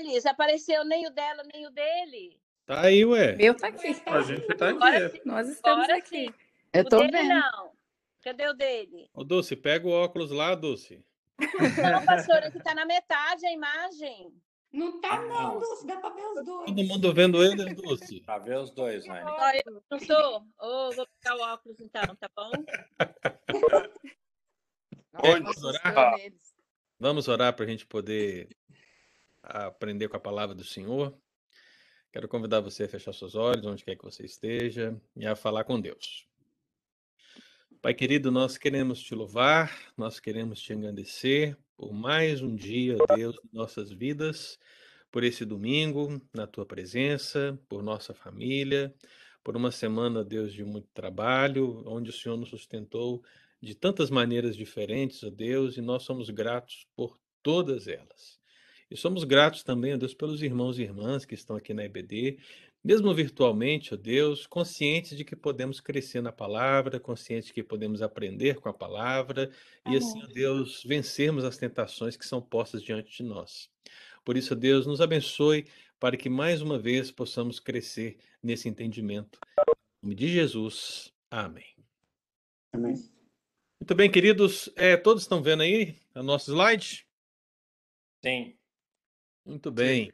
deles. Apareceu nem o dela, nem o dele. Tá aí, ué. Meu tá aqui. A gente tá Agora aqui. sim. Nós estamos Agora aqui. sim. Eu o tô dele vendo. não. Cadê o dele? Ô, Dulce, pega o óculos lá, Dulce. Não, pastora, que tá na metade a imagem. Não tá, não, Dulce, dá pra ver os dois. Todo mundo vendo ele, Dulce. Pra ver os dois. Ó, eu não sou? Ô, vou pegar o óculos então, tá bom? Vamos orar? Vamos orar para a gente poder aprender com a palavra do Senhor. Quero convidar você a fechar seus olhos, onde quer que você esteja, e a falar com Deus. Pai querido, nós queremos te louvar, nós queremos te engrandecer por mais um dia, Deus, em nossas vidas, por esse domingo, na tua presença, por nossa família, por uma semana, Deus, de muito trabalho, onde o Senhor nos sustentou de tantas maneiras diferentes, ó Deus, e nós somos gratos por todas elas. E somos gratos também, ó Deus, pelos irmãos e irmãs que estão aqui na EBD, mesmo virtualmente, ó Deus, conscientes de que podemos crescer na palavra, conscientes de que podemos aprender com a palavra e assim, ó Deus, vencermos as tentações que são postas diante de nós. Por isso, ó Deus, nos abençoe para que mais uma vez possamos crescer nesse entendimento. Em nome de Jesus. Amém. Amém. Muito bem, queridos. É, todos estão vendo aí o nosso slide? Sim. Muito bem.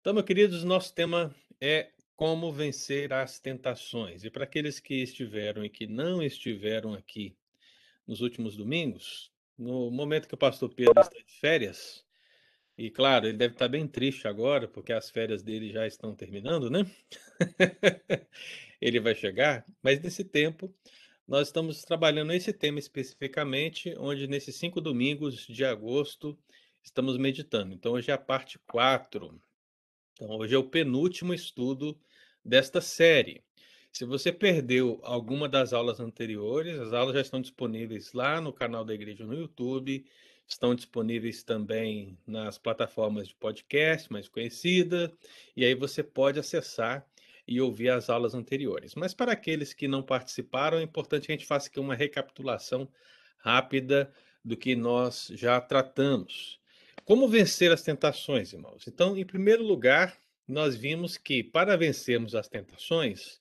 Então, meus queridos, nosso tema é como vencer as tentações. E para aqueles que estiveram e que não estiveram aqui nos últimos domingos, no momento que o pastor Pedro está de férias, e claro, ele deve estar bem triste agora, porque as férias dele já estão terminando, né? ele vai chegar, mas nesse tempo nós estamos trabalhando esse tema especificamente, onde nesses cinco domingos de agosto estamos meditando. Então, hoje é a parte 4. Então, hoje é o penúltimo estudo desta série. Se você perdeu alguma das aulas anteriores, as aulas já estão disponíveis lá no canal da igreja no YouTube, estão disponíveis também nas plataformas de podcast mais conhecida, e aí você pode acessar e ouvir as aulas anteriores. Mas para aqueles que não participaram, é importante que a gente faça aqui uma recapitulação rápida do que nós já tratamos. Como vencer as tentações, irmãos? Então, em primeiro lugar, nós vimos que para vencermos as tentações,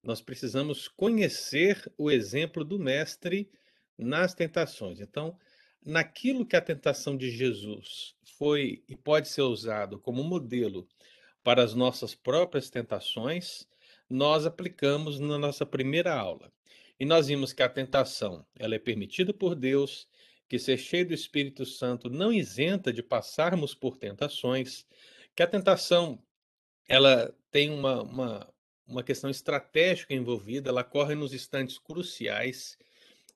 nós precisamos conhecer o exemplo do Mestre nas tentações. Então, naquilo que a tentação de Jesus foi e pode ser usado como modelo para as nossas próprias tentações, nós aplicamos na nossa primeira aula. E nós vimos que a tentação, ela é permitida por Deus, que ser cheio do Espírito Santo não isenta de passarmos por tentações, que a tentação ela tem uma, uma, uma questão estratégica envolvida, ela corre nos instantes cruciais,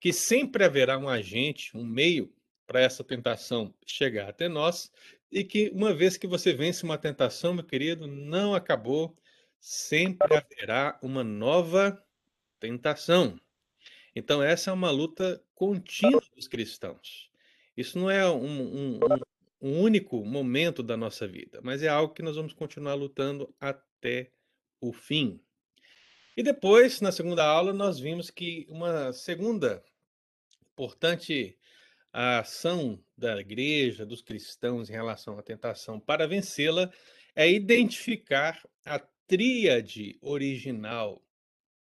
que sempre haverá um agente, um meio para essa tentação chegar até nós, e que uma vez que você vence uma tentação, meu querido, não acabou, sempre haverá uma nova tentação. Então, essa é uma luta contínua dos cristãos. Isso não é um, um, um, único momento da nossa vida, mas é algo que nós vamos continuar lutando até o fim. E depois, na segunda aula, nós vimos que uma segunda importante ação da igreja, dos cristãos em relação à tentação para vencê-la é identificar a tríade original,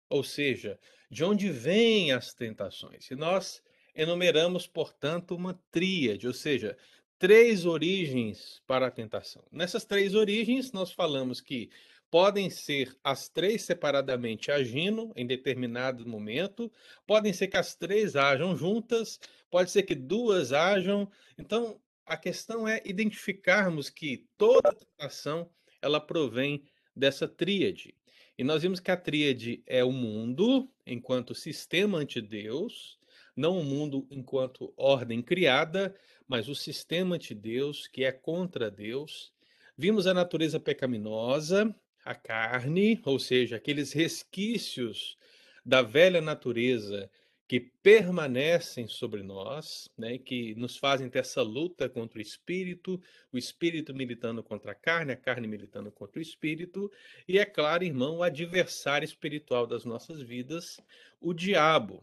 ou seja, de onde vêm as tentações. E nós enumeramos, portanto, uma tríade, ou seja, três origens para a tentação. Nessas três origens, nós falamos que podem ser as três separadamente agindo em determinado momento, podem ser que as três ajam juntas, pode ser que duas ajam. Então, a questão é identificarmos que toda tentação ela provém dessa tríade. E nós vimos que a tríade é o mundo enquanto sistema ante Deus, não o mundo enquanto ordem criada, mas o sistema ante Deus que é contra Deus. Vimos a natureza pecaminosa, a carne, ou seja, aqueles resquícios da velha natureza que permanecem sobre nós, né, que nos fazem ter essa luta contra o espírito, o espírito militando contra a carne, a carne militando contra o espírito, e é claro, irmão, o adversário espiritual das nossas vidas, o diabo,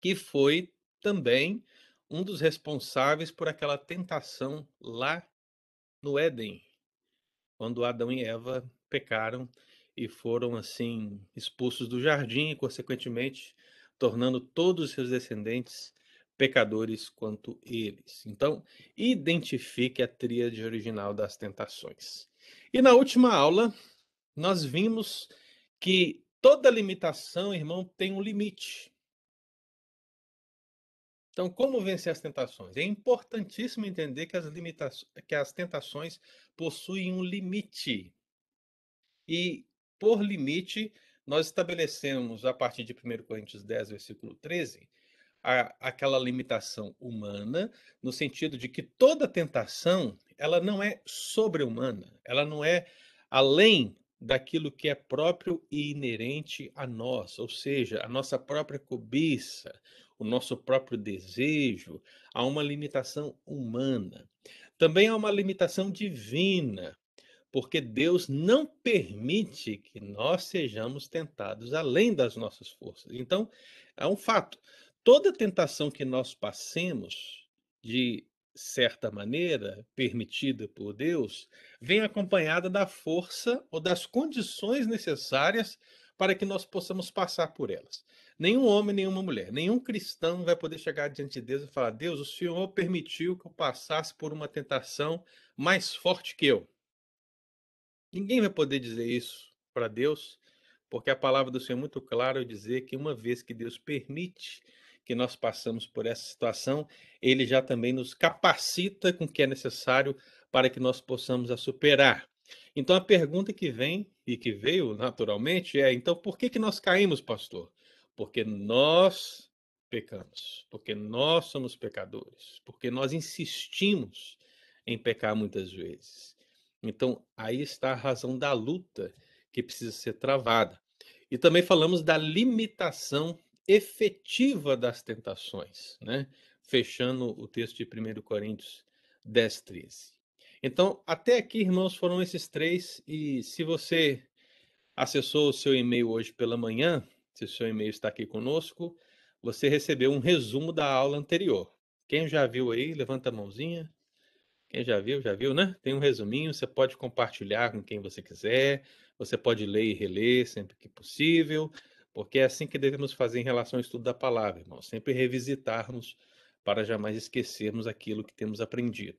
que foi também um dos responsáveis por aquela tentação lá no Éden, quando Adão e Eva pecaram e foram assim expulsos do jardim e consequentemente tornando todos os seus descendentes pecadores quanto eles. Então, identifique a tríade original das tentações. E na última aula, nós vimos que toda limitação, irmão, tem um limite. Então, como vencer as tentações? É importantíssimo entender que as, limitações, que as tentações possuem um limite. E, por limite, nós estabelecemos, a partir de 1 Coríntios 10, versículo 13, a, aquela limitação humana, no sentido de que toda tentação ela não é sobre-humana, ela não é além daquilo que é próprio e inerente a nós, ou seja, a nossa própria cobiça, o nosso próprio desejo, há uma limitação humana. Também há uma limitação divina, porque Deus não permite que nós sejamos tentados além das nossas forças. Então, é um fato toda tentação que nós passemos, de certa maneira, permitida por Deus, vem acompanhada da força ou das condições necessárias para que nós possamos passar por elas. Nenhum homem, nenhuma mulher, nenhum cristão vai poder chegar diante de Deus e falar: Deus, o Senhor permitiu que eu passasse por uma tentação mais forte que eu. Ninguém vai poder dizer isso para Deus, porque a palavra do Senhor é muito clara ao dizer que uma vez que Deus permite que nós passamos por essa situação, ele já também nos capacita com o que é necessário para que nós possamos a superar. Então a pergunta que vem e que veio naturalmente é: então por que que nós caímos, pastor? Porque nós pecamos, porque nós somos pecadores, porque nós insistimos em pecar muitas vezes. Então aí está a razão da luta que precisa ser travada. E também falamos da limitação efetiva das tentações, né? Fechando o texto de 1 Coríntios 10, 13. Então, até aqui, irmãos, foram esses três. E se você acessou o seu e-mail hoje pela manhã, se o seu e-mail está aqui conosco, você recebeu um resumo da aula anterior. Quem já viu aí, levanta a mãozinha. Quem já viu, já viu, né? Tem um resuminho, você pode compartilhar com quem você quiser, você pode ler e reler sempre que possível. Porque é assim que devemos fazer em relação ao estudo da palavra, irmão. Sempre revisitarmos para jamais esquecermos aquilo que temos aprendido.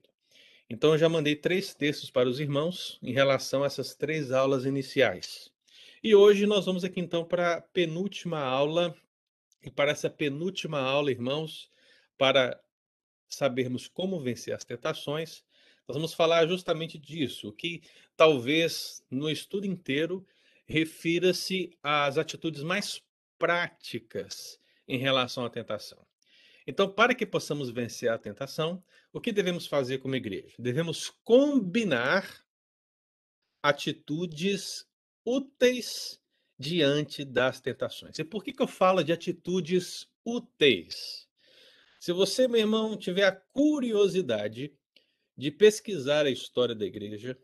Então, eu já mandei três textos para os irmãos em relação a essas três aulas iniciais. E hoje nós vamos aqui então para a penúltima aula. E para essa penúltima aula, irmãos, para sabermos como vencer as tentações, nós vamos falar justamente disso, que talvez no estudo inteiro refira-se às atitudes mais práticas em relação à tentação. Então, para que possamos vencer a tentação, o que devemos fazer como igreja? Devemos combinar atitudes úteis diante das tentações. E por que, que eu falo de atitudes úteis? Se você, meu irmão, tiver a curiosidade de pesquisar a história da igreja,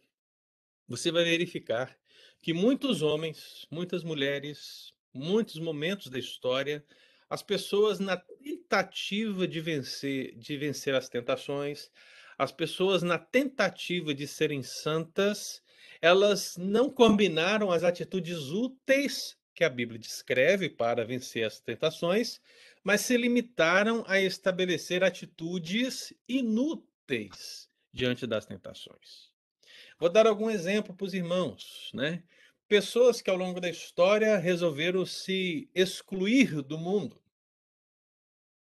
você vai verificar que muitos homens, muitas mulheres, muitos momentos da história, as pessoas na tentativa de vencer, de vencer as tentações, as pessoas na tentativa de serem santas, elas não combinaram as atitudes úteis que a Bíblia descreve para vencer as tentações, mas se limitaram a estabelecer atitudes inúteis diante das tentações. Vou dar algum exemplo para os irmãos, né? Pessoas que ao longo da história resolveram se excluir do mundo.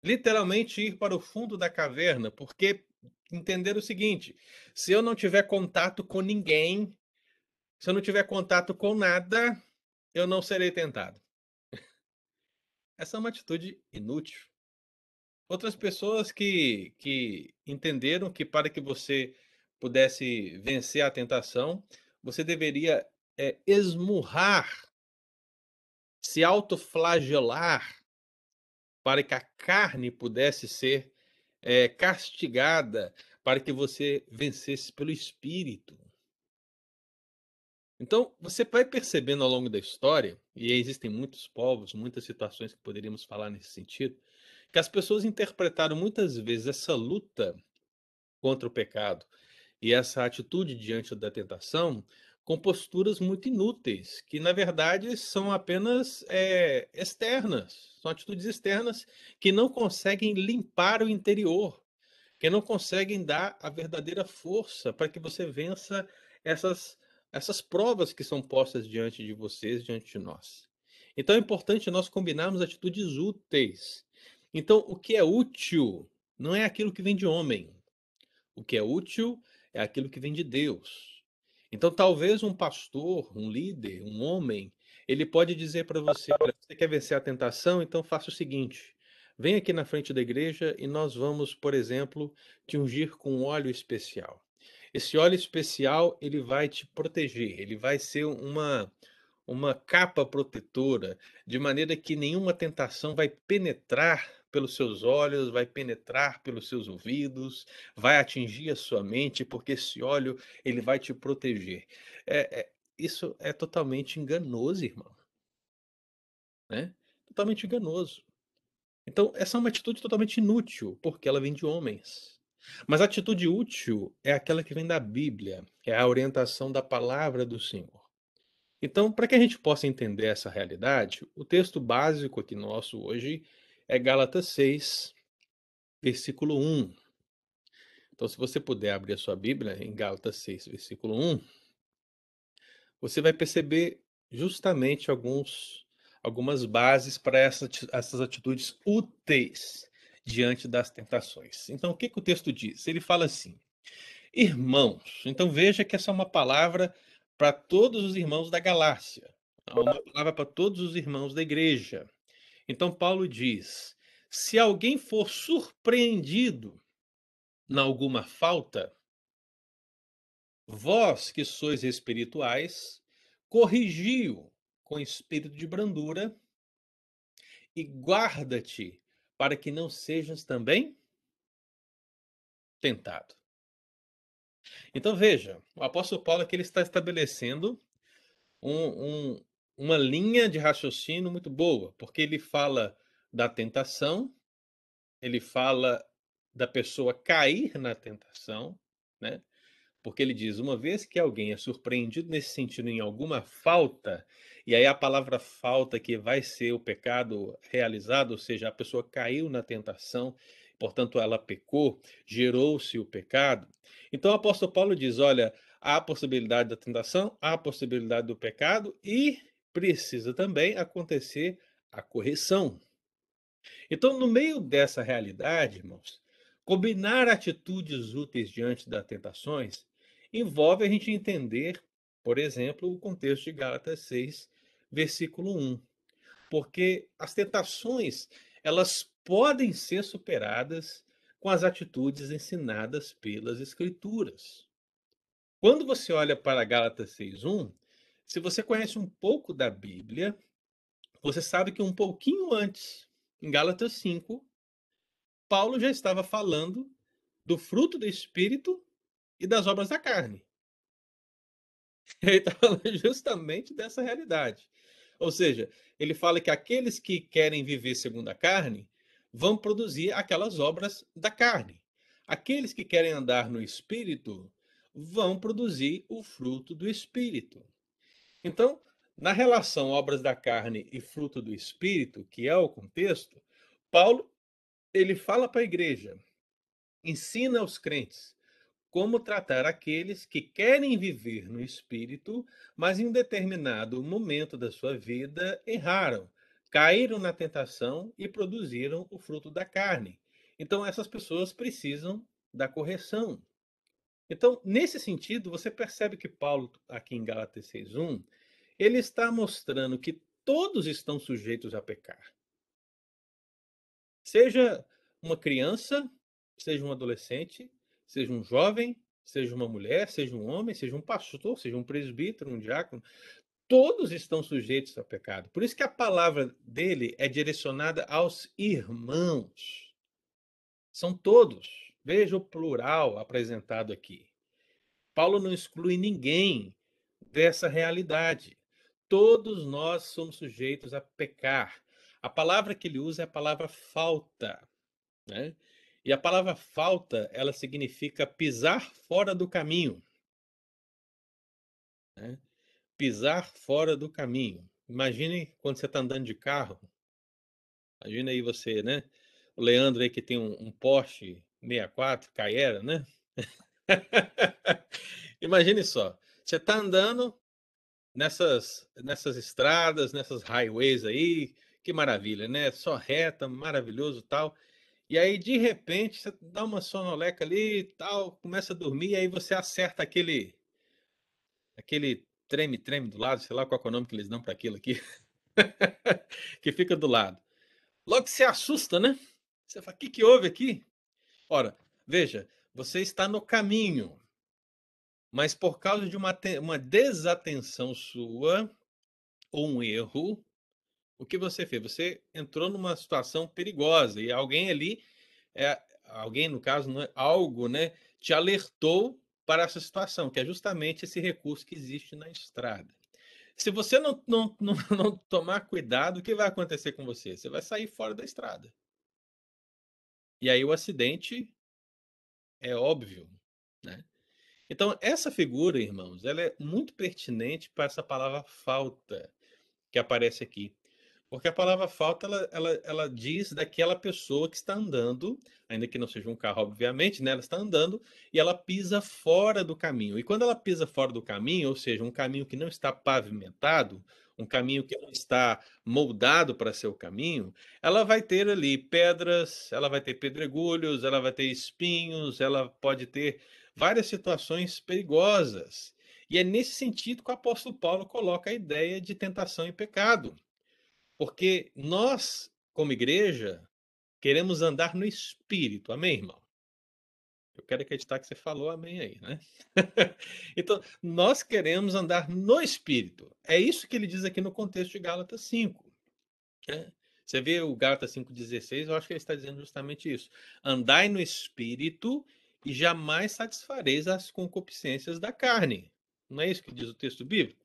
Literalmente ir para o fundo da caverna, porque entenderam o seguinte: se eu não tiver contato com ninguém, se eu não tiver contato com nada, eu não serei tentado. Essa é uma atitude inútil. Outras pessoas que, que entenderam que para que você pudesse vencer a tentação, você deveria é, esmurrar, se autoflagelar, para que a carne pudesse ser é, castigada, para que você vencesse pelo espírito. Então, você vai percebendo ao longo da história, e existem muitos povos, muitas situações que poderíamos falar nesse sentido, que as pessoas interpretaram muitas vezes essa luta contra o pecado, e essa atitude diante da tentação com posturas muito inúteis, que na verdade são apenas é, externas, são atitudes externas que não conseguem limpar o interior, que não conseguem dar a verdadeira força para que você vença essas, essas provas que são postas diante de vocês, diante de nós. Então é importante nós combinarmos atitudes úteis. Então, o que é útil não é aquilo que vem de homem. O que é útil é aquilo que vem de Deus. Então, talvez um pastor, um líder, um homem, ele pode dizer para você: você quer vencer a tentação? Então faça o seguinte: vem aqui na frente da igreja e nós vamos, por exemplo, te ungir com um óleo especial. Esse óleo especial ele vai te proteger, ele vai ser uma uma capa protetora, de maneira que nenhuma tentação vai penetrar pelos seus olhos, vai penetrar pelos seus ouvidos, vai atingir a sua mente, porque esse óleo ele vai te proteger. É, é, isso é totalmente enganoso, irmão. Né? Totalmente enganoso. Então, essa é uma atitude totalmente inútil, porque ela vem de homens. Mas a atitude útil é aquela que vem da Bíblia, é a orientação da palavra do Senhor. Então, para que a gente possa entender essa realidade, o texto básico aqui nosso hoje é Gálatas 6, versículo 1. Então, se você puder abrir a sua Bíblia em Gálatas 6, versículo 1, você vai perceber justamente alguns, algumas bases para essa, essas atitudes úteis diante das tentações. Então, o que, que o texto diz? Ele fala assim: irmãos. Então, veja que essa é uma palavra para todos os irmãos da galáxia, é uma palavra para todos os irmãos da igreja. Então, Paulo diz: se alguém for surpreendido em alguma falta, vós que sois espirituais, corrigiu com espírito de brandura e guarda-te para que não sejas também tentado. Então veja, o apóstolo Paulo aqui ele está estabelecendo um, um, uma linha de raciocínio muito boa, porque ele fala da tentação, ele fala da pessoa cair na tentação, né? Porque ele diz, uma vez que alguém é surpreendido nesse sentido em alguma falta, e aí a palavra falta que vai ser o pecado realizado, ou seja, a pessoa caiu na tentação, portanto ela pecou, gerou-se o pecado. Então o apóstolo Paulo diz, olha, há a possibilidade da tentação, há a possibilidade do pecado e precisa também acontecer a correção. Então, no meio dessa realidade, irmãos, combinar atitudes úteis diante das tentações envolve a gente entender, por exemplo, o contexto de Gálatas 6, versículo 1. Porque as tentações, elas podem ser superadas com as atitudes ensinadas pelas escrituras. Quando você olha para Gálatas 6:1, se você conhece um pouco da Bíblia, você sabe que um pouquinho antes, em Gálatas 5, Paulo já estava falando do fruto do espírito e das obras da carne. Ele está falando justamente dessa realidade. Ou seja, ele fala que aqueles que querem viver segundo a carne vão produzir aquelas obras da carne. Aqueles que querem andar no espírito vão produzir o fruto do espírito. Então, na relação obras da carne e fruto do espírito, que é o contexto, Paulo ele fala para a igreja, ensina aos crentes como tratar aqueles que querem viver no espírito, mas em um determinado momento da sua vida erraram, caíram na tentação e produziram o fruto da carne. Então essas pessoas precisam da correção. Então, nesse sentido, você percebe que Paulo, aqui em Gálatas 6,1, ele está mostrando que todos estão sujeitos a pecar. Seja uma criança, seja um adolescente, seja um jovem, seja uma mulher, seja um homem, seja um pastor, seja um presbítero, um diácono, todos estão sujeitos a pecado. Por isso que a palavra dele é direcionada aos irmãos. São todos. Veja o plural apresentado aqui. Paulo não exclui ninguém dessa realidade. Todos nós somos sujeitos a pecar. A palavra que ele usa é a palavra falta. Né? E a palavra falta, ela significa pisar fora do caminho. Né? Pisar fora do caminho. Imagine quando você está andando de carro. Imagina aí você, né? O Leandro aí que tem um, um Porsche 64 Carrera, né? Imagine só, você está andando nessas, nessas estradas, nessas highways aí, que maravilha, né? Só reta, maravilhoso tal. E aí, de repente, você dá uma sonoleca ali e tal, começa a dormir, e aí você acerta aquele aquele treme-treme do lado, sei lá qual é o nome que eles dão para aquilo aqui, que fica do lado. Logo você assusta, né? Você fala, o que, que houve aqui? Ora, veja, você está no caminho, mas por causa de uma, uma desatenção sua, ou um erro, o que você fez? Você entrou numa situação perigosa e alguém ali, é, alguém no caso, não é, algo, né, te alertou para essa situação, que é justamente esse recurso que existe na estrada. Se você não, não, não, não tomar cuidado, o que vai acontecer com você? Você vai sair fora da estrada. E aí o acidente é óbvio, né? Então, essa figura, irmãos, ela é muito pertinente para essa palavra falta que aparece aqui. Porque a palavra falta, ela, ela, ela diz daquela pessoa que está andando, ainda que não seja um carro, obviamente, né? Ela está andando e ela pisa fora do caminho. E quando ela pisa fora do caminho, ou seja, um caminho que não está pavimentado, um caminho que não está moldado para ser o caminho, ela vai ter ali pedras, ela vai ter pedregulhos, ela vai ter espinhos, ela pode ter várias situações perigosas. E é nesse sentido que o apóstolo Paulo coloca a ideia de tentação e pecado. Porque nós, como igreja, queremos andar no espírito. Amém, irmão? Eu quero acreditar que você falou amém aí, né? então, nós queremos andar no espírito. É isso que ele diz aqui no contexto de Gálatas 5. Né? Você vê o Gálatas 5,16, eu acho que ele está dizendo justamente isso. Andai no espírito e jamais satisfareis as concupiscências da carne. Não é isso que diz o texto bíblico?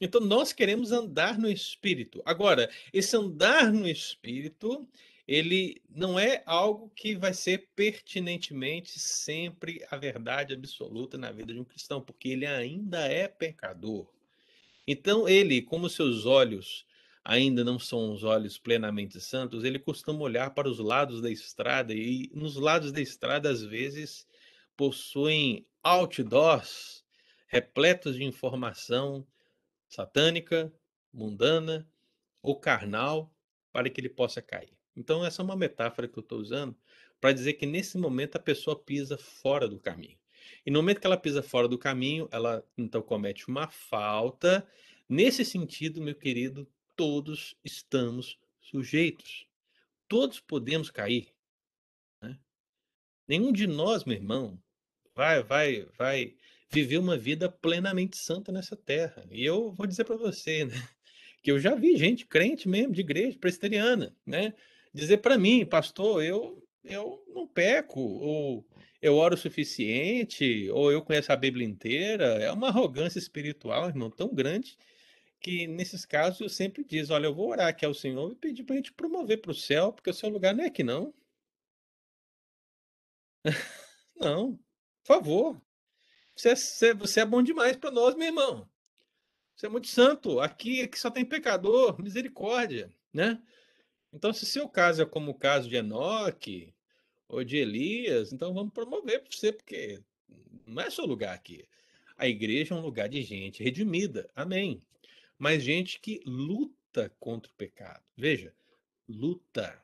Então nós queremos andar no espírito. Agora, esse andar no espírito, ele não é algo que vai ser pertinentemente sempre a verdade absoluta na vida de um cristão, porque ele ainda é pecador. Então ele, como seus olhos ainda não são os olhos plenamente santos, ele costuma olhar para os lados da estrada e nos lados da estrada às vezes possuem outdoors repletos de informação satânica, mundana ou carnal para que ele possa cair. Então, essa é uma metáfora que eu estou usando para dizer que nesse momento a pessoa pisa fora do caminho. E no momento que ela pisa fora do caminho, ela então comete uma falta. Nesse sentido, meu querido, todos estamos sujeitos. Todos podemos cair. Né? Nenhum de nós, meu irmão, vai, vai, vai viver uma vida plenamente santa nessa terra. E eu vou dizer para você, né, que eu já vi gente crente mesmo de igreja presbiteriana, né, dizer para mim, pastor, eu eu não peco ou eu oro o suficiente ou eu conheço a Bíblia inteira. É uma arrogância espiritual, irmão, tão grande que nesses casos eu sempre diz, olha, eu vou orar aqui ao Senhor e pedir para a gente promover para o céu, porque o seu lugar não é aqui não. não, por favor, você é, você é bom demais para nós, meu irmão. Você é muito santo. Aqui, aqui só tem pecador, misericórdia, né? Então, se seu caso é como o caso de Enoque ou de Elias, então vamos promover para você, porque não é seu lugar aqui. A igreja é um lugar de gente redimida, amém. Mas gente que luta contra o pecado. Veja, luta.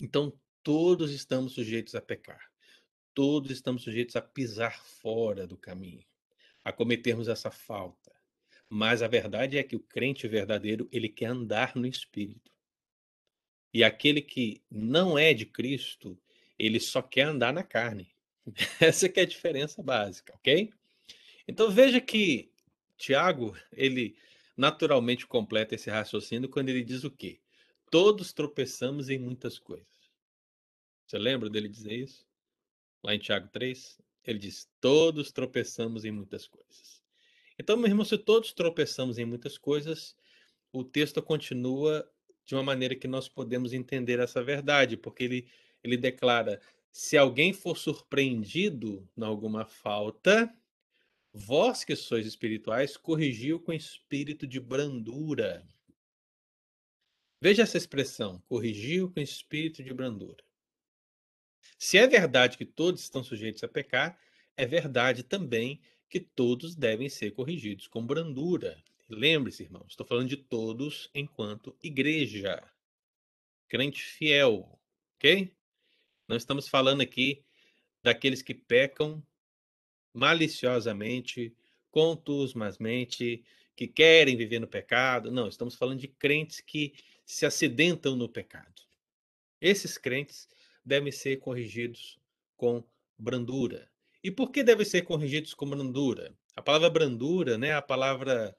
Então, todos estamos sujeitos a pecar todos estamos sujeitos a pisar fora do caminho, a cometermos essa falta. Mas a verdade é que o crente verdadeiro, ele quer andar no espírito. E aquele que não é de Cristo, ele só quer andar na carne. Essa é a diferença básica, ok? Então veja que Tiago, ele naturalmente completa esse raciocínio quando ele diz o quê? Todos tropeçamos em muitas coisas. Você lembra dele dizer isso? Lá em Tiago 3, ele diz: Todos tropeçamos em muitas coisas. Então, meu irmão, se todos tropeçamos em muitas coisas, o texto continua de uma maneira que nós podemos entender essa verdade, porque ele, ele declara: Se alguém for surpreendido em alguma falta, vós que sois espirituais, corrigiu com espírito de brandura. Veja essa expressão, corrigiu com espírito de brandura. Se é verdade que todos estão sujeitos a pecar, é verdade também que todos devem ser corrigidos com brandura. Lembre-se, irmãos, estou falando de todos enquanto igreja, crente fiel, ok? Não estamos falando aqui daqueles que pecam maliciosamente, contusmasmente, que querem viver no pecado. Não, estamos falando de crentes que se acidentam no pecado. Esses crentes devem ser corrigidos com brandura. E por que devem ser corrigidos com brandura? A palavra brandura né, a palavra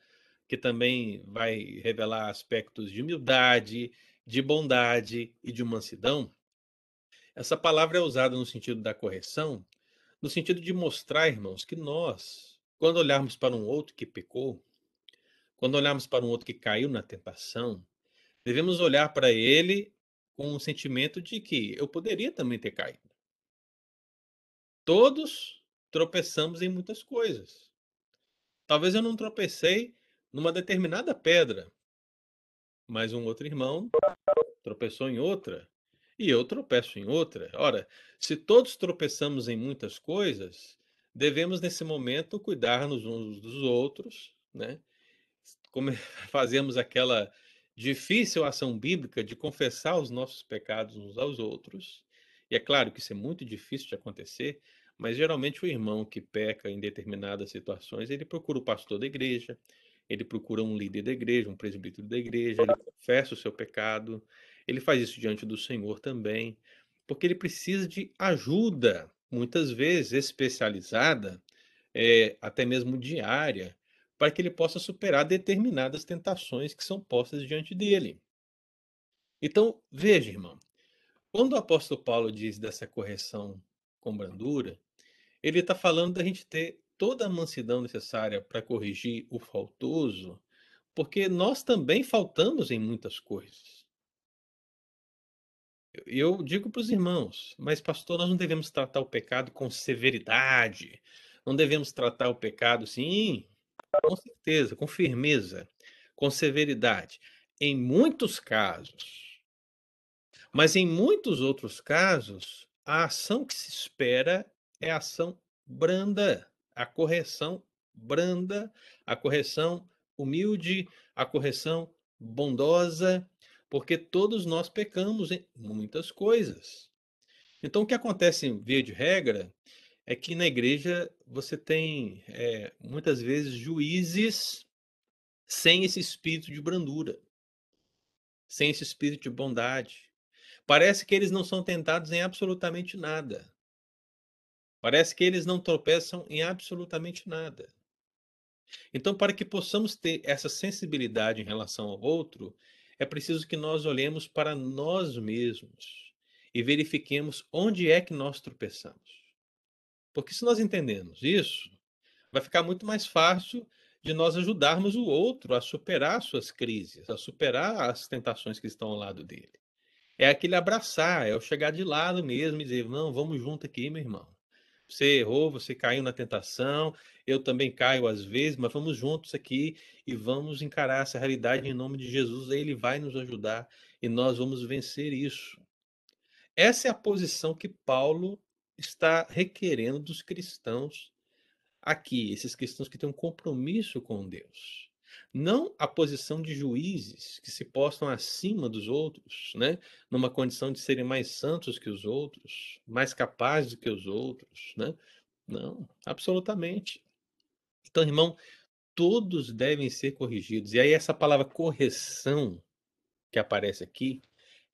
que também vai revelar aspectos de humildade, de bondade e de mansidão. Essa palavra é usada no sentido da correção, no sentido de mostrar, irmãos, que nós, quando olharmos para um outro que pecou, quando olharmos para um outro que caiu na tentação, devemos olhar para ele com um sentimento de que eu poderia também ter caído. Todos tropeçamos em muitas coisas. Talvez eu não tropecei numa determinada pedra, mas um outro irmão tropeçou em outra e eu tropeço em outra. Ora, se todos tropeçamos em muitas coisas, devemos nesse momento cuidar-nos uns dos outros, né? Como fazemos aquela difícil ação bíblica de confessar os nossos pecados uns aos outros. E é claro que isso é muito difícil de acontecer, mas geralmente o irmão que peca em determinadas situações, ele procura o pastor da igreja, ele procura um líder da igreja, um presbítero da igreja, ele confessa o seu pecado, ele faz isso diante do Senhor também, porque ele precisa de ajuda, muitas vezes especializada, é, até mesmo diária, para que ele possa superar determinadas tentações que são postas diante dele. Então, veja, irmão, quando o apóstolo Paulo diz dessa correção com brandura, ele está falando da gente ter toda a mansidão necessária para corrigir o faltoso, porque nós também faltamos em muitas coisas. Eu digo para os irmãos, mas pastor, nós não devemos tratar o pecado com severidade, não devemos tratar o pecado, sim, com certeza, com firmeza, com severidade. Em muitos casos. Mas em muitos outros casos, a ação que se espera é a ação branda, a correção branda, a correção humilde, a correção bondosa, porque todos nós pecamos em muitas coisas. Então, o que acontece, via de regra, é que na igreja você tem é, muitas vezes juízes sem esse espírito de brandura, sem esse espírito de bondade. Parece que eles não são tentados em absolutamente nada. Parece que eles não tropeçam em absolutamente nada. Então, para que possamos ter essa sensibilidade em relação ao outro, é preciso que nós olhemos para nós mesmos e verifiquemos onde é que nós tropeçamos. Porque se nós entendemos isso, vai ficar muito mais fácil de nós ajudarmos o outro a superar suas crises, a superar as tentações que estão ao lado dele. É aquele abraçar, é o chegar de lado mesmo e dizer: não, vamos junto aqui, meu irmão. Você errou, você caiu na tentação, eu também caio às vezes, mas vamos juntos aqui e vamos encarar essa realidade em nome de Jesus. Ele vai nos ajudar e nós vamos vencer isso. Essa é a posição que Paulo está requerendo dos cristãos aqui, esses cristãos que têm um compromisso com Deus. Não a posição de juízes que se postam acima dos outros, né? numa condição de serem mais santos que os outros, mais capazes que os outros. Né? Não, absolutamente. Então, irmão, todos devem ser corrigidos. E aí, essa palavra correção que aparece aqui,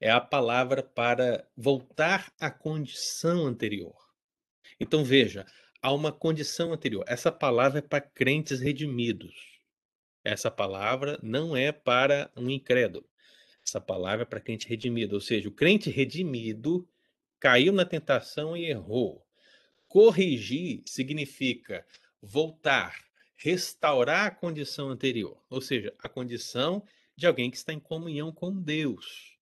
é a palavra para voltar à condição anterior. Então veja, há uma condição anterior. Essa palavra é para crentes redimidos. Essa palavra não é para um incrédulo. Essa palavra é para crente redimido, ou seja, o crente redimido caiu na tentação e errou. Corrigir significa voltar, restaurar a condição anterior, ou seja, a condição de alguém que está em comunhão com Deus.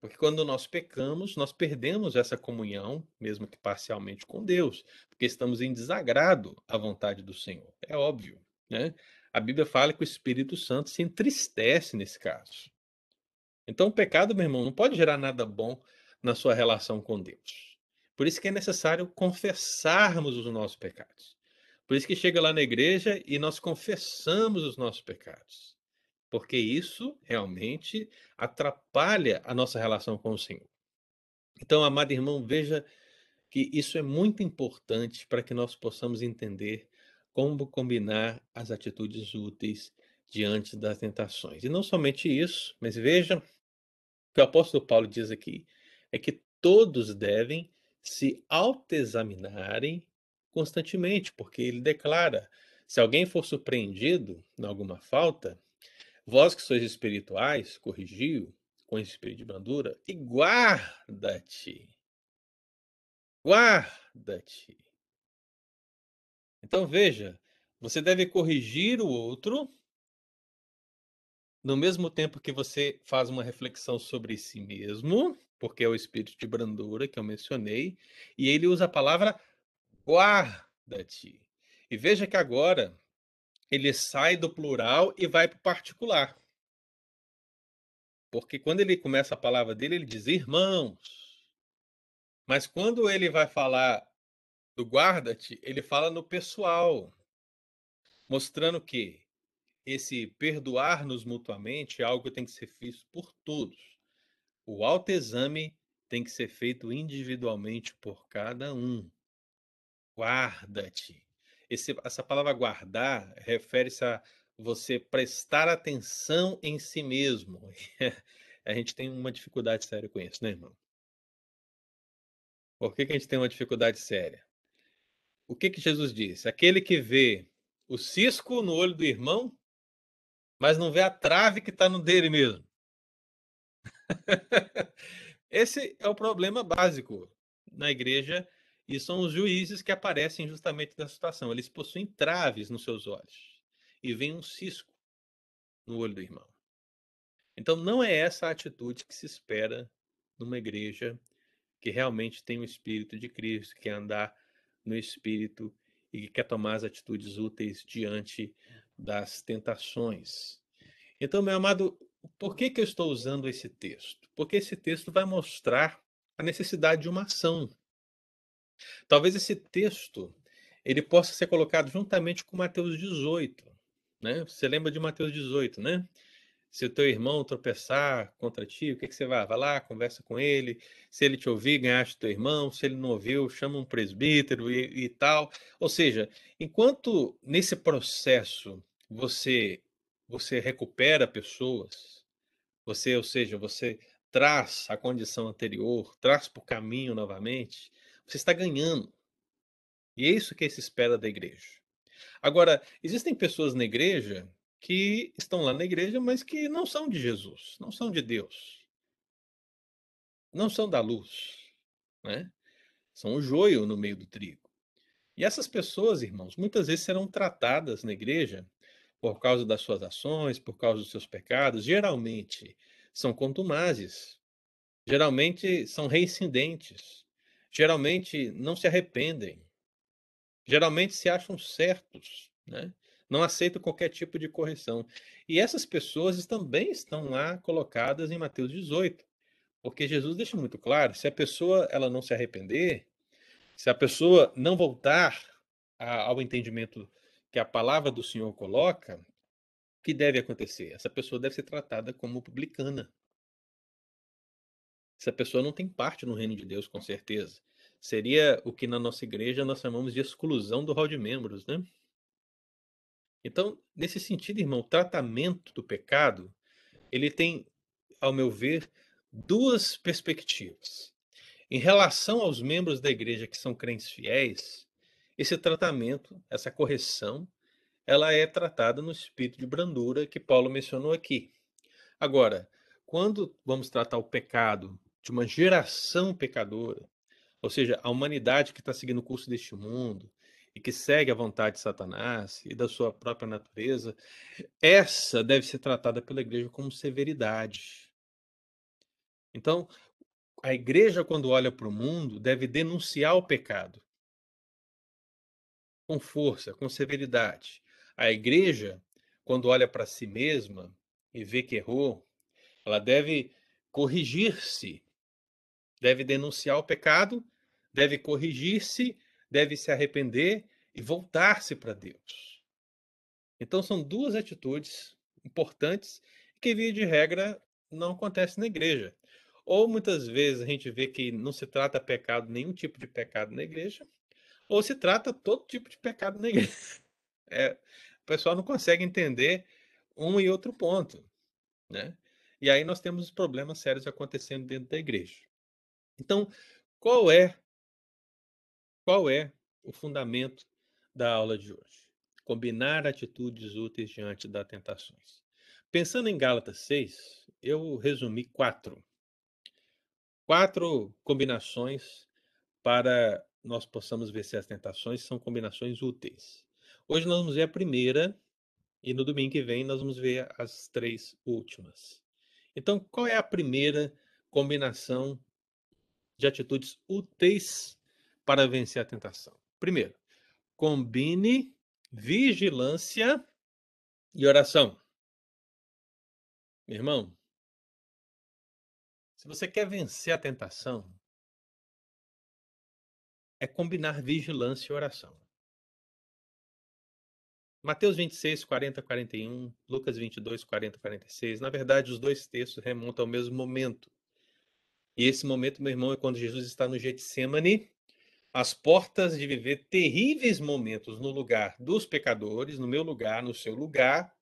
Porque quando nós pecamos, nós perdemos essa comunhão, mesmo que parcialmente, com Deus, porque estamos em desagrado à vontade do Senhor. É óbvio, né? A Bíblia fala que o Espírito Santo se entristece nesse caso. Então, o pecado, meu irmão, não pode gerar nada bom na sua relação com Deus. Por isso que é necessário confessarmos os nossos pecados. Por isso que chega lá na igreja e nós confessamos os nossos pecados. Porque isso realmente atrapalha a nossa relação com o Senhor. Então, amado irmão, veja que isso é muito importante para que nós possamos entender como combinar as atitudes úteis diante das tentações. E não somente isso, mas veja o que o apóstolo Paulo diz aqui é que todos devem se autoexaminarem constantemente, porque ele declara: se alguém for surpreendido em alguma falta, vós que sois espirituais, corrigiu com esse espírito de brandura e guarda-te. Guarda-te. Então veja, você deve corrigir o outro no mesmo tempo que você faz uma reflexão sobre si mesmo, porque é o espírito de brandura que eu mencionei, e ele usa a palavra guarda-te. E veja que agora ele sai do plural e vai para o particular. Porque quando ele começa a palavra dele, ele diz irmãos. Mas quando ele vai falar do guarda-te, ele fala no pessoal, mostrando que esse perdoar-nos mutuamente é algo que tem que ser feito por todos. O autoexame tem que ser feito individualmente por cada um. Guarda-te. Essa palavra guardar refere-se a você prestar atenção em si mesmo. a gente tem uma dificuldade séria com isso, né, irmão? Por que, que a gente tem uma dificuldade séria? O que, que Jesus disse? Aquele que vê o cisco no olho do irmão mas não vê a trave que está no dele mesmo. Esse é o problema básico na igreja e são os juízes que aparecem justamente nessa situação. Eles possuem traves nos seus olhos e vem um cisco no olho do irmão. Então não é essa a atitude que se espera numa igreja que realmente tem o espírito de Cristo, que quer andar no espírito e que quer tomar as atitudes úteis diante das tentações. Então, meu amado, por que, que eu estou usando esse texto? Porque esse texto vai mostrar a necessidade de uma ação. Talvez esse texto ele possa ser colocado juntamente com Mateus 18. Né? Você lembra de Mateus 18, né? Se o teu irmão tropeçar contra ti, o que, que você vai? Vai lá, conversa com ele. Se ele te ouvir, ganhaste teu irmão. Se ele não ouviu, chama um presbítero e, e tal. Ou seja, enquanto nesse processo você você recupera pessoas, você, ou seja, você traz a condição anterior, traz para o caminho novamente, você está ganhando. E é isso que se espera da igreja. Agora, existem pessoas na igreja que estão lá na igreja, mas que não são de Jesus, não são de Deus, não são da luz, né? São o joio no meio do trigo. E essas pessoas, irmãos, muitas vezes serão tratadas na igreja por causa das suas ações, por causa dos seus pecados, geralmente são contumazes, geralmente são reincidentes, geralmente não se arrependem, geralmente se acham certos, né? não aceitam qualquer tipo de correção. E essas pessoas também estão lá colocadas em Mateus 18, porque Jesus deixa muito claro, se a pessoa ela não se arrepender, se a pessoa não voltar ao entendimento que a palavra do Senhor coloca, o que deve acontecer? Essa pessoa deve ser tratada como publicana. Essa pessoa não tem parte no reino de Deus, com certeza. Seria o que na nossa igreja nós chamamos de exclusão do rol de membros, né? Então, nesse sentido, irmão, o tratamento do pecado, ele tem, ao meu ver, duas perspectivas. Em relação aos membros da igreja que são crentes fiéis, esse tratamento, essa correção, ela é tratada no espírito de brandura que Paulo mencionou aqui. Agora, quando vamos tratar o pecado de uma geração pecadora, ou seja, a humanidade que está seguindo o curso deste mundo e que segue a vontade de Satanás e da sua própria natureza, essa deve ser tratada pela igreja como severidade. Então, a igreja, quando olha para o mundo, deve denunciar o pecado com força, com severidade. A igreja, quando olha para si mesma e vê que errou, ela deve corrigir-se, deve denunciar o pecado, deve corrigir-se, deve se arrepender e voltar-se para Deus. Então, são duas atitudes importantes que, via de regra, não acontecem na igreja. Ou muitas vezes a gente vê que não se trata pecado, nenhum tipo de pecado na igreja, ou se trata todo tipo de pecado na igreja. É, o pessoal não consegue entender um e outro ponto, né? E aí nós temos problemas sérios acontecendo dentro da igreja. Então, qual é qual é o fundamento da aula de hoje? Combinar atitudes úteis diante das tentações. Pensando em Gálatas 6, eu resumi quatro. Quatro combinações para nós possamos vencer as tentações são combinações úteis. Hoje nós vamos ver a primeira e no domingo que vem nós vamos ver as três últimas. Então, qual é a primeira combinação de atitudes úteis para vencer a tentação? Primeiro, combine vigilância e oração. Meu irmão, se você quer vencer a tentação, é combinar vigilância e oração. Mateus 26, 40, 41, Lucas 22, 40, 46. Na verdade, os dois textos remontam ao mesmo momento. E esse momento, meu irmão, é quando Jesus está no Getsemane, às portas de viver terríveis momentos no lugar dos pecadores, no meu lugar, no seu lugar.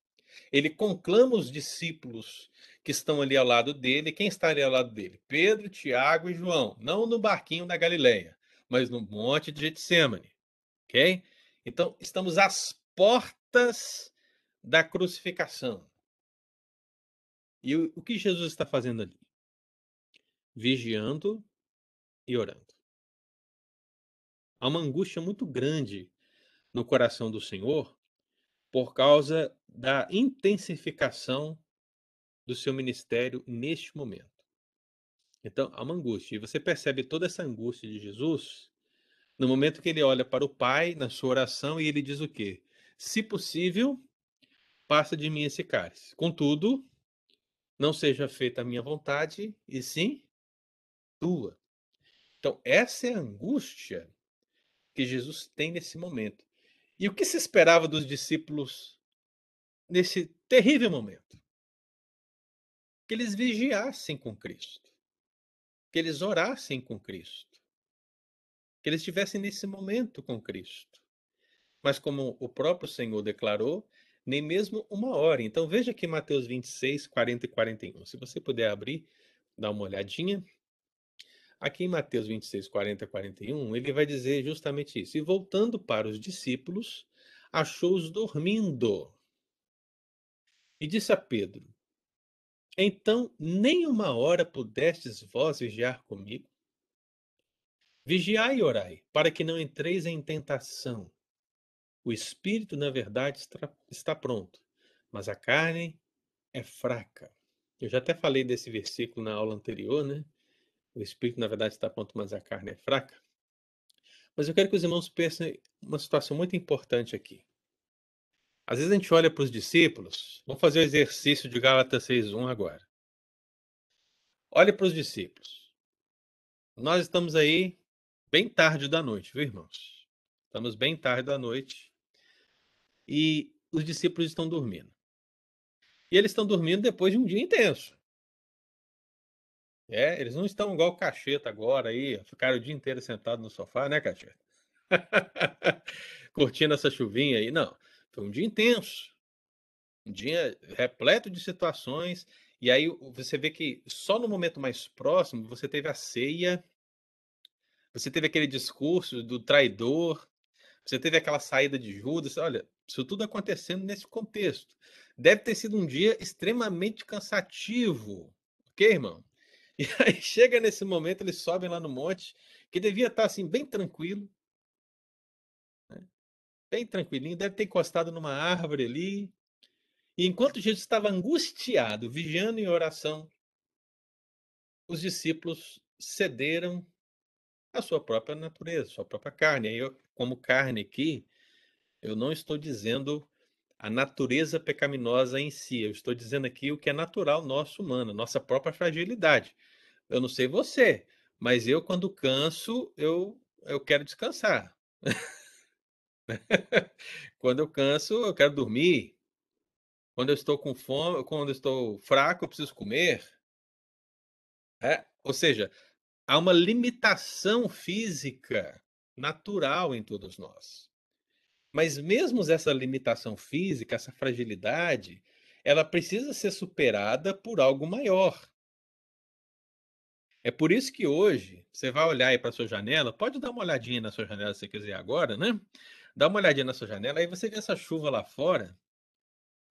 Ele conclama os discípulos que estão ali ao lado dele. Quem está ali ao lado dele? Pedro, Tiago e João. Não no barquinho da Galileia, mas no monte de Getsemane. Ok? Então, estamos às portas da crucificação. E o, o que Jesus está fazendo ali? Vigiando e orando. Há uma angústia muito grande no coração do Senhor por causa da intensificação do seu ministério neste momento. Então, há uma angústia. E você percebe toda essa angústia de Jesus no momento que ele olha para o Pai na sua oração e ele diz o quê? Se possível, passa de mim esse cálice. Contudo, não seja feita a minha vontade, e sim tua. Então, essa é a angústia que Jesus tem nesse momento. E o que se esperava dos discípulos nesse terrível momento? Que eles vigiassem com Cristo, que eles orassem com Cristo, que eles estivessem nesse momento com Cristo. Mas, como o próprio Senhor declarou, nem mesmo uma hora. Então, veja aqui Mateus 26, 40 e 41. Se você puder abrir, dá uma olhadinha. Aqui em Mateus 26, 40 e 41, ele vai dizer justamente isso. E voltando para os discípulos, achou-os dormindo. E disse a Pedro: Então nem uma hora pudestes vós vigiar comigo? Vigiai e orai, para que não entreis em tentação. O espírito, na verdade, está pronto, mas a carne é fraca. Eu já até falei desse versículo na aula anterior, né? O espírito, na verdade, está pronto, mas a carne é fraca. Mas eu quero que os irmãos pensem uma situação muito importante aqui. Às vezes a gente olha para os discípulos, vamos fazer o exercício de Gálatas 6.1 agora. Olha para os discípulos. Nós estamos aí bem tarde da noite, viu, irmãos? Estamos bem tarde da noite e os discípulos estão dormindo. E eles estão dormindo depois de um dia intenso. É, eles não estão igual o Cacheta agora aí, ficaram o dia inteiro sentado no sofá, né, Cacheta? Curtindo essa chuvinha aí. Não, foi um dia intenso. Um dia repleto de situações. E aí você vê que só no momento mais próximo você teve a ceia, você teve aquele discurso do traidor, você teve aquela saída de Judas. Olha, isso tudo acontecendo nesse contexto. Deve ter sido um dia extremamente cansativo. Ok, irmão? E aí chega nesse momento, eles sobem lá no monte, que devia estar assim, bem tranquilo. Né? Bem tranquilinho, deve ter encostado numa árvore ali. E enquanto Jesus estava angustiado, vigiando em oração, os discípulos cederam à sua própria natureza, à sua própria carne. Aí, eu, como carne aqui, eu não estou dizendo a natureza pecaminosa em si, eu estou dizendo aqui o que é natural nosso humano, nossa própria fragilidade. Eu não sei você, mas eu, quando canso, eu, eu quero descansar. quando eu canso, eu quero dormir. Quando eu estou com fome, quando eu estou fraco, eu preciso comer. É? Ou seja, há uma limitação física natural em todos nós. Mas mesmo essa limitação física, essa fragilidade, ela precisa ser superada por algo maior. É por isso que hoje você vai olhar aí para sua janela, pode dar uma olhadinha na sua janela se você quiser agora, né? Dá uma olhadinha na sua janela, aí você vê essa chuva lá fora,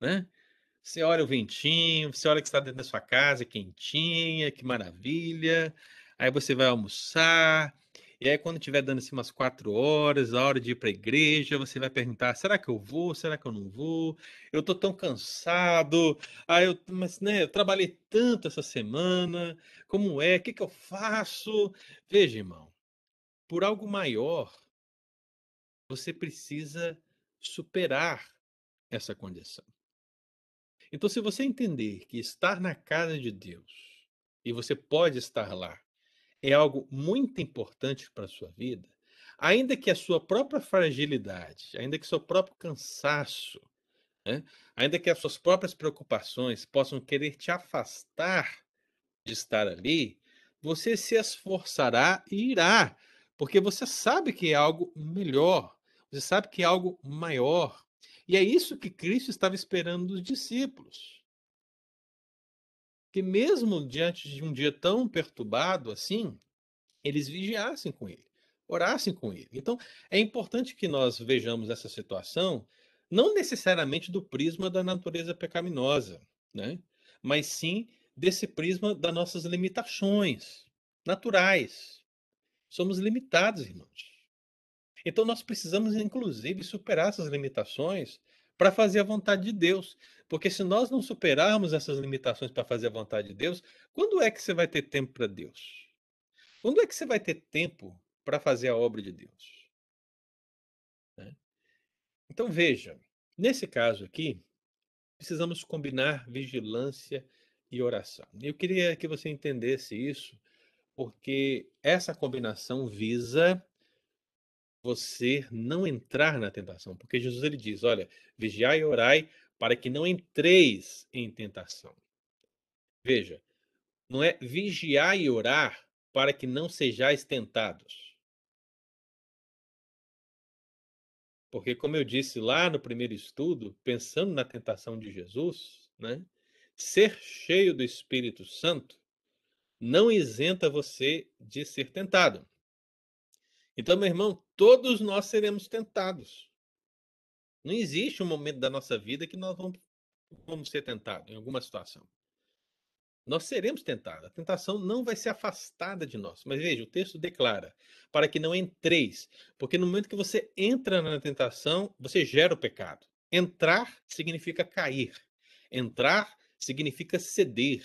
né? Você olha o ventinho, você olha que está dentro da sua casa, quentinha, que maravilha. Aí você vai almoçar, e aí, quando estiver dando assim umas quatro horas, a hora de ir para a igreja, você vai perguntar: será que eu vou? Será que eu não vou? Eu estou tão cansado. Ah, eu, mas né, eu trabalhei tanto essa semana. Como é? O que, que eu faço? Veja, irmão, por algo maior, você precisa superar essa condição. Então, se você entender que estar na casa de Deus, e você pode estar lá, é algo muito importante para a sua vida, ainda que a sua própria fragilidade, ainda que seu próprio cansaço, né, ainda que as suas próprias preocupações possam querer te afastar de estar ali, você se esforçará e irá, porque você sabe que é algo melhor, você sabe que é algo maior. E é isso que Cristo estava esperando dos discípulos que mesmo diante de um dia tão perturbado assim, eles vigiassem com ele, orassem com ele. Então, é importante que nós vejamos essa situação não necessariamente do prisma da natureza pecaminosa, né? Mas sim desse prisma das nossas limitações naturais. Somos limitados, irmãos. Então nós precisamos inclusive superar essas limitações para fazer a vontade de Deus. Porque se nós não superarmos essas limitações para fazer a vontade de Deus, quando é que você vai ter tempo para Deus? Quando é que você vai ter tempo para fazer a obra de Deus? Né? Então veja, nesse caso aqui, precisamos combinar vigilância e oração. Eu queria que você entendesse isso, porque essa combinação visa você não entrar na tentação, porque Jesus ele diz, olha, vigiai e orai para que não entreis em tentação. Veja, não é vigiar e orar para que não sejais tentados. Porque, como eu disse lá no primeiro estudo, pensando na tentação de Jesus, né, ser cheio do Espírito Santo não isenta você de ser tentado. Então, meu irmão, todos nós seremos tentados. Não existe um momento da nossa vida que nós vamos, vamos ser tentados em alguma situação. Nós seremos tentados. A tentação não vai ser afastada de nós. Mas veja, o texto declara: para que não entreis. Porque no momento que você entra na tentação, você gera o pecado. Entrar significa cair. Entrar significa ceder.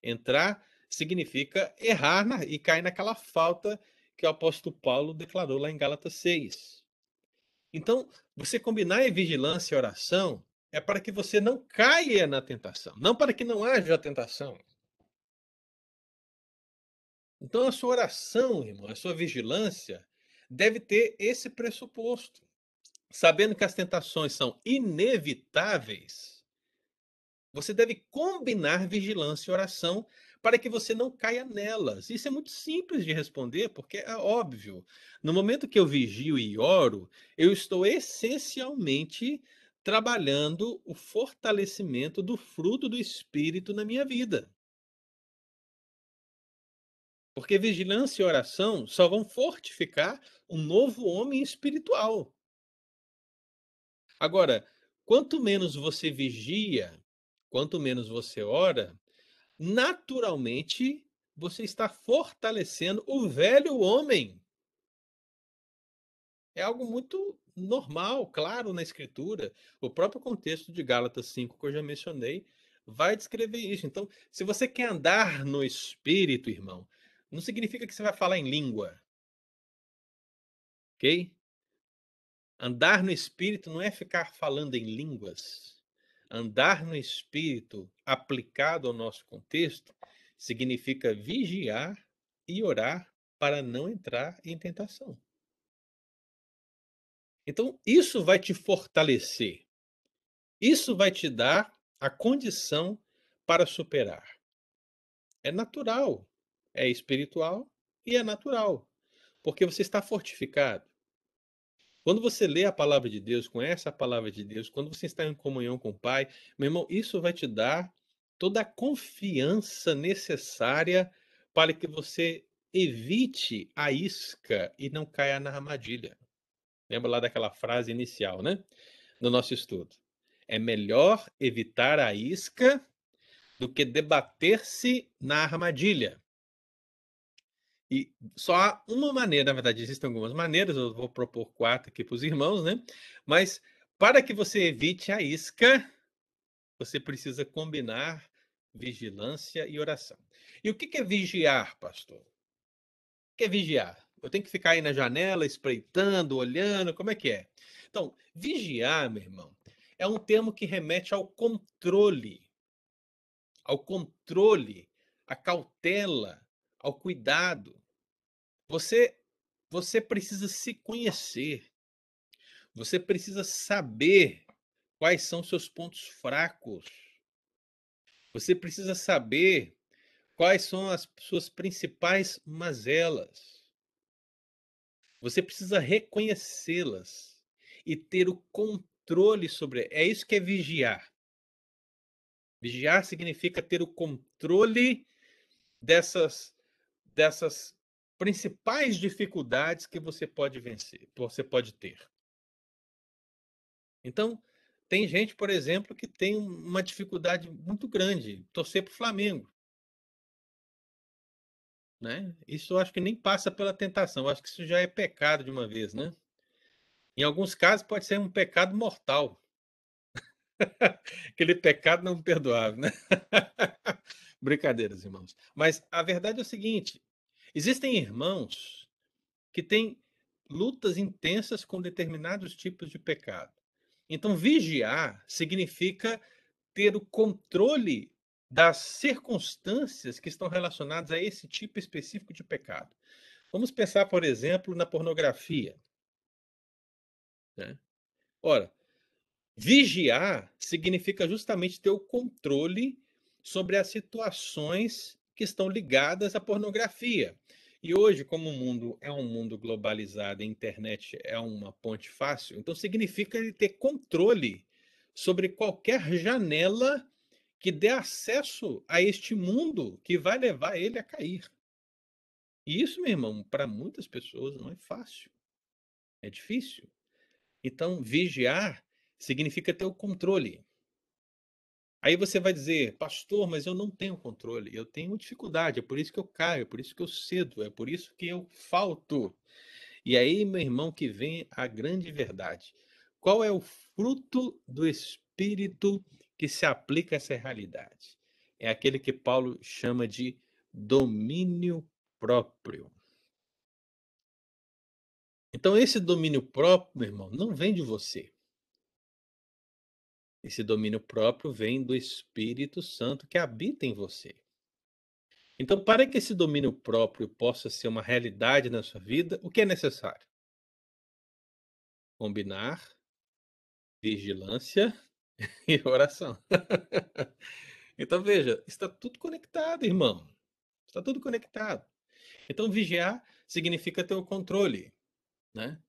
Entrar significa errar e cair naquela falta que o apóstolo Paulo declarou lá em Gálatas 6. Então, você combinar vigilância e oração é para que você não caia na tentação, não para que não haja tentação. Então, a sua oração, irmão, a sua vigilância deve ter esse pressuposto. Sabendo que as tentações são inevitáveis, você deve combinar vigilância e oração para que você não caia nelas. Isso é muito simples de responder, porque é óbvio. No momento que eu vigio e oro, eu estou essencialmente trabalhando o fortalecimento do fruto do Espírito na minha vida. Porque vigilância e oração só vão fortificar um novo homem espiritual. Agora, quanto menos você vigia, quanto menos você ora, naturalmente você está fortalecendo o velho homem. É algo muito normal, claro na escritura. O próprio contexto de Gálatas 5 que eu já mencionei vai descrever isso. Então, se você quer andar no espírito, irmão, não significa que você vai falar em língua. Ok? Andar no espírito não é ficar falando em línguas. Andar no espírito, aplicado ao nosso contexto, significa vigiar e orar para não entrar em tentação. Então, isso vai te fortalecer. Isso vai te dar a condição para superar. É natural, é espiritual e é natural, porque você está fortificado. Quando você lê a palavra de Deus, conhece a palavra de Deus, quando você está em comunhão com o Pai, meu irmão, isso vai te dar toda a confiança necessária para que você evite a isca e não caia na armadilha. Lembra lá daquela frase inicial, né? No nosso estudo. É melhor evitar a isca do que debater-se na armadilha. E só há uma maneira, na verdade, existem algumas maneiras, eu vou propor quatro aqui para os irmãos, né? Mas para que você evite a isca, você precisa combinar vigilância e oração. E o que é vigiar, pastor? O que é vigiar? Eu tenho que ficar aí na janela, espreitando, olhando, como é que é? Então, vigiar, meu irmão, é um termo que remete ao controle, ao controle, à cautela, ao cuidado. Você você precisa se conhecer. Você precisa saber quais são seus pontos fracos. Você precisa saber quais são as suas principais mazelas. Você precisa reconhecê-las e ter o controle sobre. É isso que é vigiar. Vigiar significa ter o controle dessas dessas principais dificuldades que você pode vencer, você pode ter. Então, tem gente, por exemplo, que tem uma dificuldade muito grande, torcer para o Flamengo. Né? Isso eu acho que nem passa pela tentação, eu acho que isso já é pecado de uma vez, né? Em alguns casos pode ser um pecado mortal. Aquele pecado não perdoável, né? Brincadeiras, irmãos. Mas a verdade é o seguinte: existem irmãos que têm lutas intensas com determinados tipos de pecado. Então, vigiar significa ter o controle das circunstâncias que estão relacionadas a esse tipo específico de pecado. Vamos pensar, por exemplo, na pornografia. Né? Ora, vigiar significa justamente ter o controle sobre as situações que estão ligadas à pornografia. E hoje, como o mundo é um mundo globalizado, a internet é uma ponte fácil, então significa ele ter controle sobre qualquer janela que dê acesso a este mundo que vai levar ele a cair. E isso, meu irmão, para muitas pessoas não é fácil. É difícil. Então, vigiar significa ter o controle. Aí você vai dizer, pastor, mas eu não tenho controle, eu tenho dificuldade, é por isso que eu caio, é por isso que eu cedo, é por isso que eu falto. E aí, meu irmão, que vem a grande verdade. Qual é o fruto do Espírito que se aplica a essa realidade? É aquele que Paulo chama de domínio próprio. Então, esse domínio próprio, meu irmão, não vem de você. Esse domínio próprio vem do Espírito Santo que habita em você. Então, para que esse domínio próprio possa ser uma realidade na sua vida, o que é necessário? Combinar vigilância e oração. então, veja, está tudo conectado, irmão. Está tudo conectado. Então, vigiar significa ter o controle, né?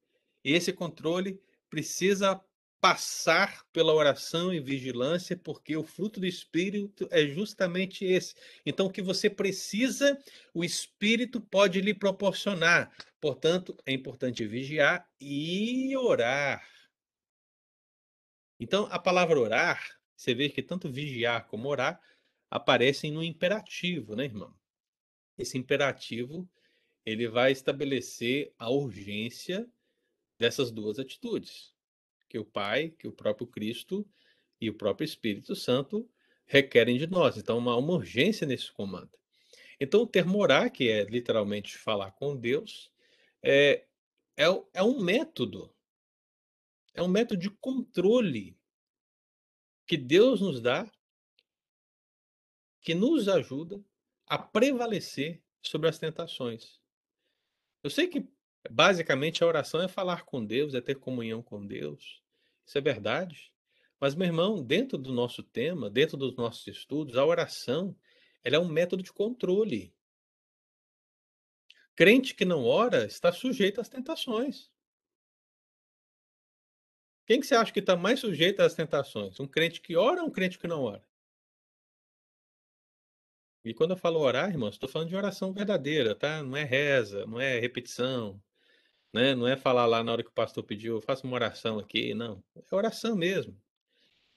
E esse controle precisa passar pela oração e vigilância, porque o fruto do Espírito é justamente esse. Então, o que você precisa, o Espírito pode lhe proporcionar. Portanto, é importante vigiar e orar. Então, a palavra orar, você vê que tanto vigiar como orar aparecem no imperativo, né, irmão? Esse imperativo, ele vai estabelecer a urgência dessas duas atitudes que o Pai, que o próprio Cristo e o próprio Espírito Santo requerem de nós. Então, há uma urgência nesse comando. Então, o termo orar, que é literalmente falar com Deus, é, é, é um método. É um método de controle que Deus nos dá, que nos ajuda a prevalecer sobre as tentações. Eu sei que basicamente a oração é falar com Deus, é ter comunhão com Deus. Isso é verdade. Mas, meu irmão, dentro do nosso tema, dentro dos nossos estudos, a oração ela é um método de controle. Crente que não ora está sujeito às tentações. Quem que você acha que está mais sujeito às tentações? Um crente que ora ou um crente que não ora? E quando eu falo orar, irmãos, estou falando de oração verdadeira, tá? Não é reza, não é repetição, né? Não é falar lá na hora que o pastor pediu, faça uma oração aqui, não. É oração mesmo.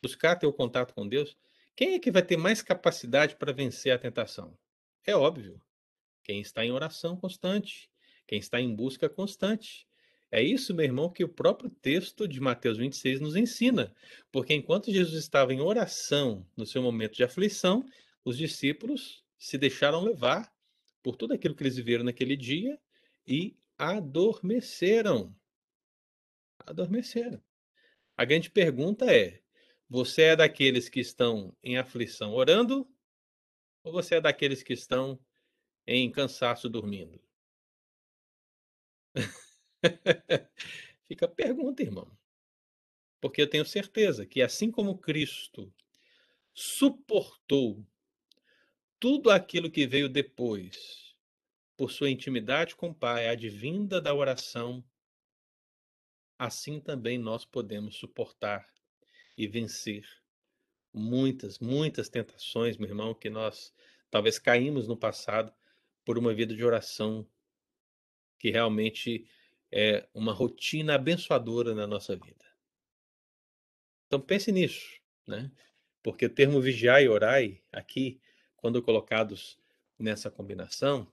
Buscar ter o contato com Deus. Quem é que vai ter mais capacidade para vencer a tentação? É óbvio. Quem está em oração constante, quem está em busca constante. É isso, meu irmão, que o próprio texto de Mateus 26 nos ensina. Porque enquanto Jesus estava em oração no seu momento de aflição, os discípulos se deixaram levar por tudo aquilo que eles viveram naquele dia e adormeceram. Adormeceram. A grande pergunta é: você é daqueles que estão em aflição orando ou você é daqueles que estão em cansaço dormindo? Fica a pergunta, irmão. Porque eu tenho certeza que assim como Cristo suportou tudo aquilo que veio depois, por sua intimidade com o Pai, advinda da oração, assim também nós podemos suportar e vencer muitas, muitas tentações, meu irmão, que nós talvez caímos no passado por uma vida de oração que realmente é uma rotina abençoadora na nossa vida. Então pense nisso, né? Porque o termo vigiar e orai aqui quando colocados nessa combinação,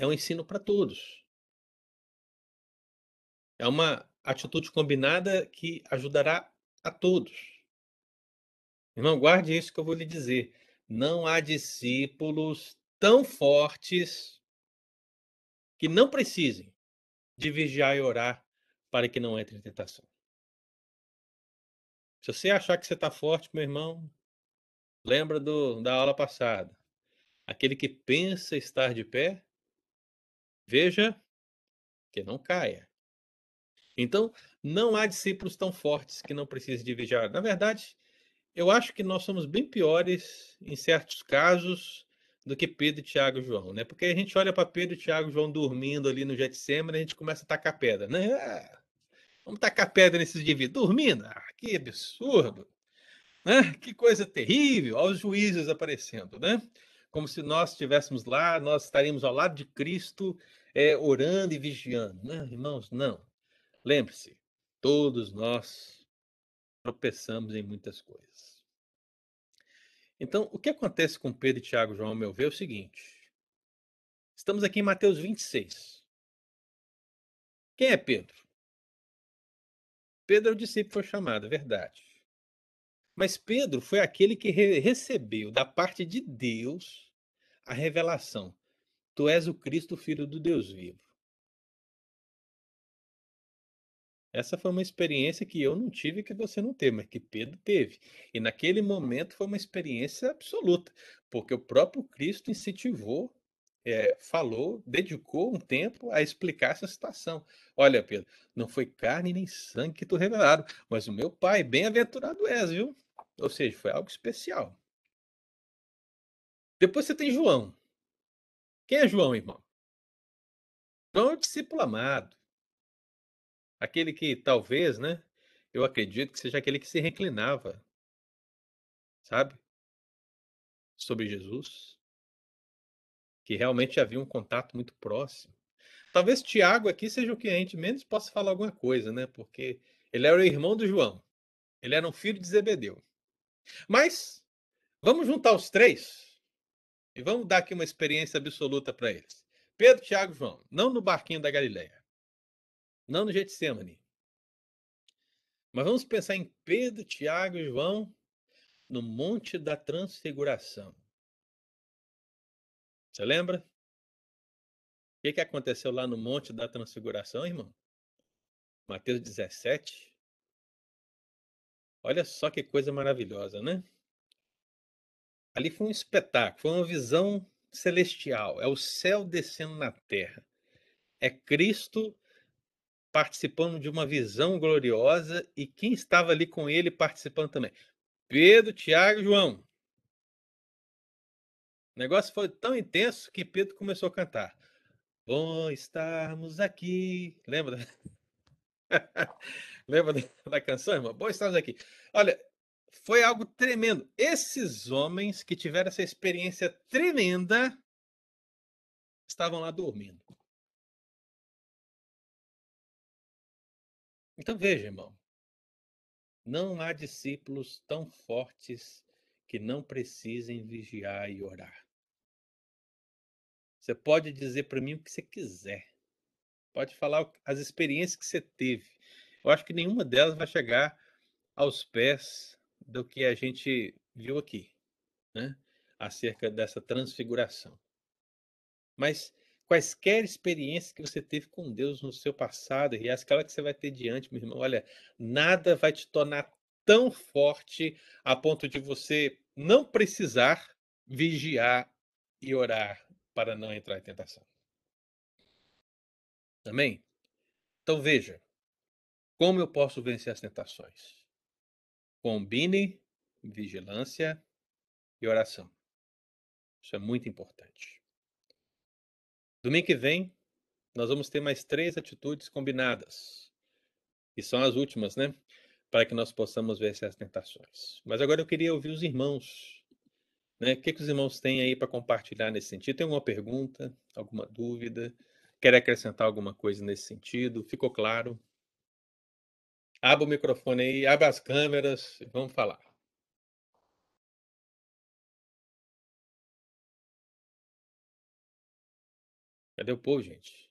é um ensino para todos. É uma atitude combinada que ajudará a todos. Irmão, guarde isso que eu vou lhe dizer. Não há discípulos tão fortes que não precisem de vigiar e orar para que não entre em tentação. Se você achar que você está forte, meu irmão, Lembra do, da aula passada? Aquele que pensa estar de pé, veja que não caia. Então, não há discípulos tão fortes que não precisem de vigiar. Na verdade, eu acho que nós somos bem piores em certos casos do que Pedro, Tiago e João, né? Porque a gente olha para Pedro, Tiago e João dormindo ali no Getsemane, a gente começa a tacar pedra, né? Ah, vamos tacar pedra nesses indivíduos, dormindo? Ah, que absurdo! Né? Que coisa terrível, aos juízes aparecendo, né? Como se nós estivéssemos lá, nós estaríamos ao lado de Cristo, é, orando e vigiando. Né? Irmãos, não. Lembre-se, todos nós tropeçamos em muitas coisas. Então, o que acontece com Pedro, Tiago João, ao meu ver, é o seguinte. Estamos aqui em Mateus 26. Quem é Pedro? Pedro é o discípulo foi chamado, é verdade. Mas Pedro foi aquele que re recebeu da parte de Deus a revelação: Tu és o Cristo, filho do Deus vivo. Essa foi uma experiência que eu não tive que você não teve, mas que Pedro teve. E naquele momento foi uma experiência absoluta, porque o próprio Cristo incentivou, é, falou, dedicou um tempo a explicar essa situação. Olha, Pedro, não foi carne nem sangue que tu revelaram, mas o meu Pai, bem-aventurado és, viu? Ou seja, foi algo especial. Depois você tem João. Quem é João, irmão? João é o discípulo amado. Aquele que talvez, né? Eu acredito que seja aquele que se reclinava, sabe? Sobre Jesus. Que realmente havia um contato muito próximo. Talvez Tiago aqui seja o que a gente menos possa falar alguma coisa, né? Porque ele era o irmão do João. Ele era um filho de Zebedeu. Mas vamos juntar os três e vamos dar aqui uma experiência absoluta para eles. Pedro, Tiago e João, não no barquinho da Galileia, não no Getsemane. Mas vamos pensar em Pedro, Tiago e João no Monte da Transfiguração. Você lembra? O que, que aconteceu lá no Monte da Transfiguração, irmão? Mateus 17. Olha só que coisa maravilhosa, né? Ali foi um espetáculo, foi uma visão celestial. É o céu descendo na terra. É Cristo participando de uma visão gloriosa e quem estava ali com ele participando também? Pedro, Tiago João. O negócio foi tão intenso que Pedro começou a cantar. Bom estarmos aqui. Lembra? Lembra da canção, irmão? Bom estarmos aqui. Olha, foi algo tremendo. Esses homens que tiveram essa experiência tremenda estavam lá dormindo. Então veja, irmão, não há discípulos tão fortes que não precisem vigiar e orar. Você pode dizer para mim o que você quiser. Pode falar as experiências que você teve. Eu acho que nenhuma delas vai chegar aos pés do que a gente viu aqui, né? acerca dessa transfiguração. Mas quaisquer experiências que você teve com Deus no seu passado e aquela que você vai ter diante, meu irmão, olha, nada vai te tornar tão forte a ponto de você não precisar vigiar e orar para não entrar em tentação. Amém? Então veja, como eu posso vencer as tentações? Combine vigilância e oração. Isso é muito importante. Domingo que vem, nós vamos ter mais três atitudes combinadas. E são as últimas, né? Para que nós possamos vencer as tentações. Mas agora eu queria ouvir os irmãos. Né? O que, que os irmãos têm aí para compartilhar nesse sentido? Tem alguma pergunta, alguma dúvida? Quer acrescentar alguma coisa nesse sentido? Ficou claro? Abra o microfone aí, abra as câmeras, vamos falar. Cadê o povo, gente?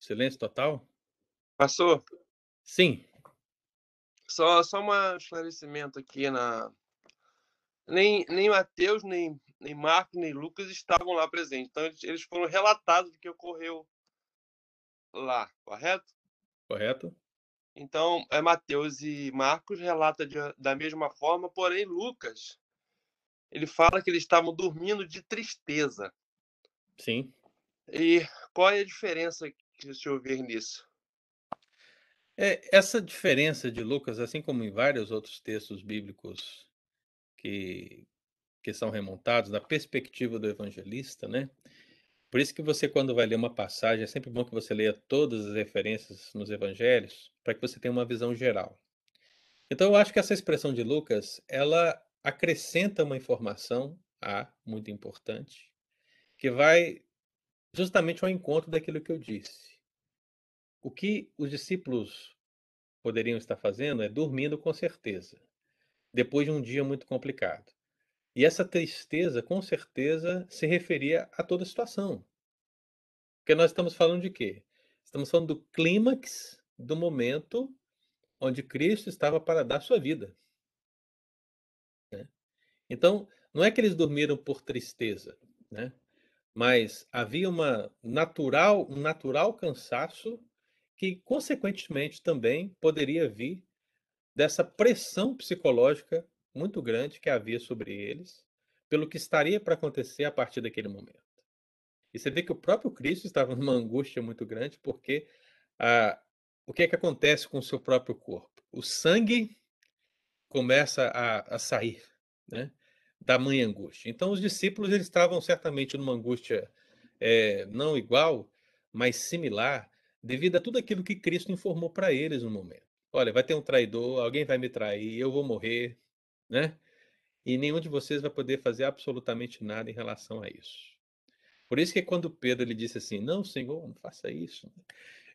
Silêncio total? Passou? Sim. Só, só um esclarecimento aqui na. Nem, nem Mateus, nem, nem Marcos, nem Lucas estavam lá presentes. Então, eles foram relatados do que ocorreu lá, correto? Correto. Então, é Mateus e Marcos relata de, da mesma forma, porém Lucas ele fala que eles estavam dormindo de tristeza. Sim. E qual é a diferença que o senhor vê nisso? É, essa diferença de Lucas, assim como em vários outros textos bíblicos que, que são remontados na perspectiva do evangelista, né? Por isso que você, quando vai ler uma passagem, é sempre bom que você leia todas as referências nos evangelhos, para que você tenha uma visão geral. Então, eu acho que essa expressão de Lucas, ela acrescenta uma informação, A, muito importante, que vai justamente ao encontro daquilo que eu disse. O que os discípulos poderiam estar fazendo é dormindo com certeza, depois de um dia muito complicado. E essa tristeza, com certeza, se referia a toda a situação. Porque nós estamos falando de quê? Estamos falando do clímax do momento onde Cristo estava para dar sua vida. Né? Então, não é que eles dormiram por tristeza, né? mas havia uma natural, um natural cansaço que, consequentemente, também poderia vir dessa pressão psicológica muito grande que havia sobre eles, pelo que estaria para acontecer a partir daquele momento. E você vê que o próprio Cristo estava numa angústia muito grande, porque ah, o que é que acontece com o seu próprio corpo? O sangue começa a, a sair, né? Da mãe angústia. Então, os discípulos eles estavam certamente numa angústia é, não igual, mas similar, devido a tudo aquilo que Cristo informou para eles no momento. Olha, vai ter um traidor, alguém vai me trair, eu vou morrer, né? E nenhum de vocês vai poder fazer absolutamente nada em relação a isso. Por isso que quando Pedro ele disse assim, não, Senhor, não faça isso.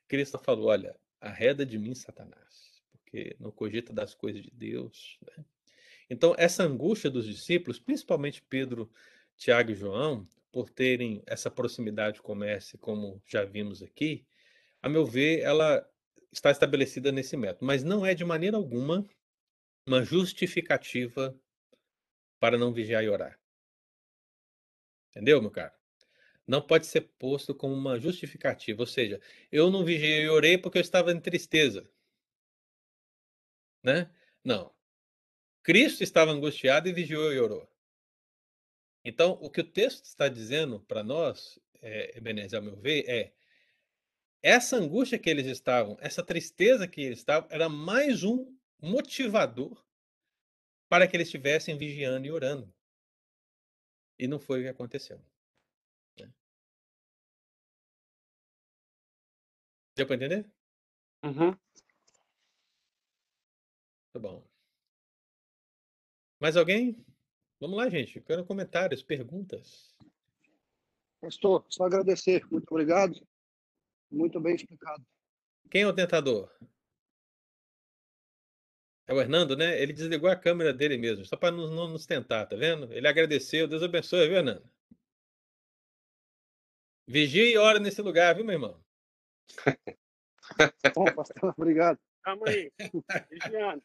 Cristo falou, olha, arreda de mim, Satanás, porque não cogita das coisas de Deus. Né? Então, essa angústia dos discípulos, principalmente Pedro, Tiago e João, por terem essa proximidade com o Mestre, como já vimos aqui, a meu ver, ela está estabelecida nesse método, mas não é de maneira alguma uma justificativa para não vigiar e orar. Entendeu, meu caro? Não pode ser posto como uma justificativa, ou seja, eu não vigiei e orei porque eu estava em tristeza. Né? Não. Cristo estava angustiado e vigiou e orou. Então, o que o texto está dizendo para nós, é, Ebenezer, ao meu ver, é essa angústia que eles estavam, essa tristeza que eles estavam, era mais um motivador para que eles estivessem vigiando e orando. E não foi o que aconteceu. Né? Deu para entender? Uhum. Tá bom. Mais alguém? Vamos lá, gente. Quero comentários, perguntas. Pastor, só agradecer. Muito obrigado. Muito bem explicado. Quem é o tentador? É o Hernando, né? Ele desligou a câmera dele mesmo, só para não, não, nos tentar, tá vendo? Ele agradeceu. Deus abençoe, viu, Hernando? Vigia e ora nesse lugar, viu, meu irmão? Bom, pastor, obrigado. Calma aí. Vigiando.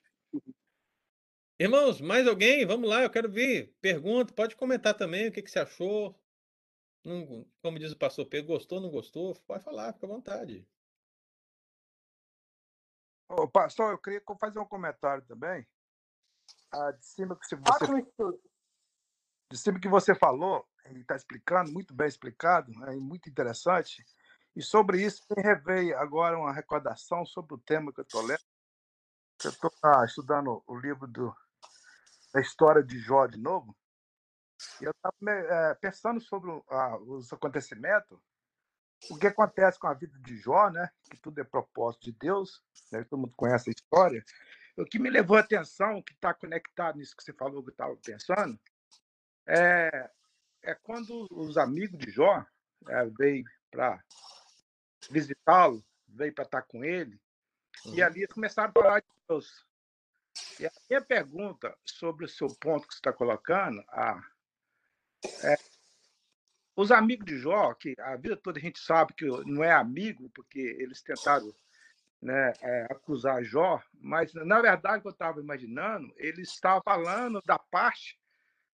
Irmãos, mais alguém? Vamos lá, eu quero ver. Pergunta, pode comentar também o que, que você achou. Não, como diz o pastor Pedro, gostou, não gostou? Pode falar, fica à vontade. Ô, pastor, eu queria fazer um comentário também. Ah, de cima que você, de cima que você falou, ele está explicando, muito bem explicado, é muito interessante. E sobre isso, me reveio agora uma recordação sobre o tema que eu estou lendo. Eu estou ah, estudando o livro do, da história de Jó de novo. E eu estava é, pensando sobre ah, os acontecimentos, o que acontece com a vida de Jó, né? Que tudo é propósito de Deus, né? todo mundo conhece a história. O que me levou a atenção, que está conectado nisso que você falou que eu estava pensando, é, é quando os amigos de Jó é, veio para visitá-lo, veio para estar com ele, uhum. e ali começaram a falar de Deus. E a minha pergunta sobre o seu ponto que você está colocando, a, é, os amigos de Jó, que a vida toda a gente sabe que não é amigo, porque eles tentaram né, é, acusar Jó, mas na verdade, que eu estava imaginando, eles estavam falando da parte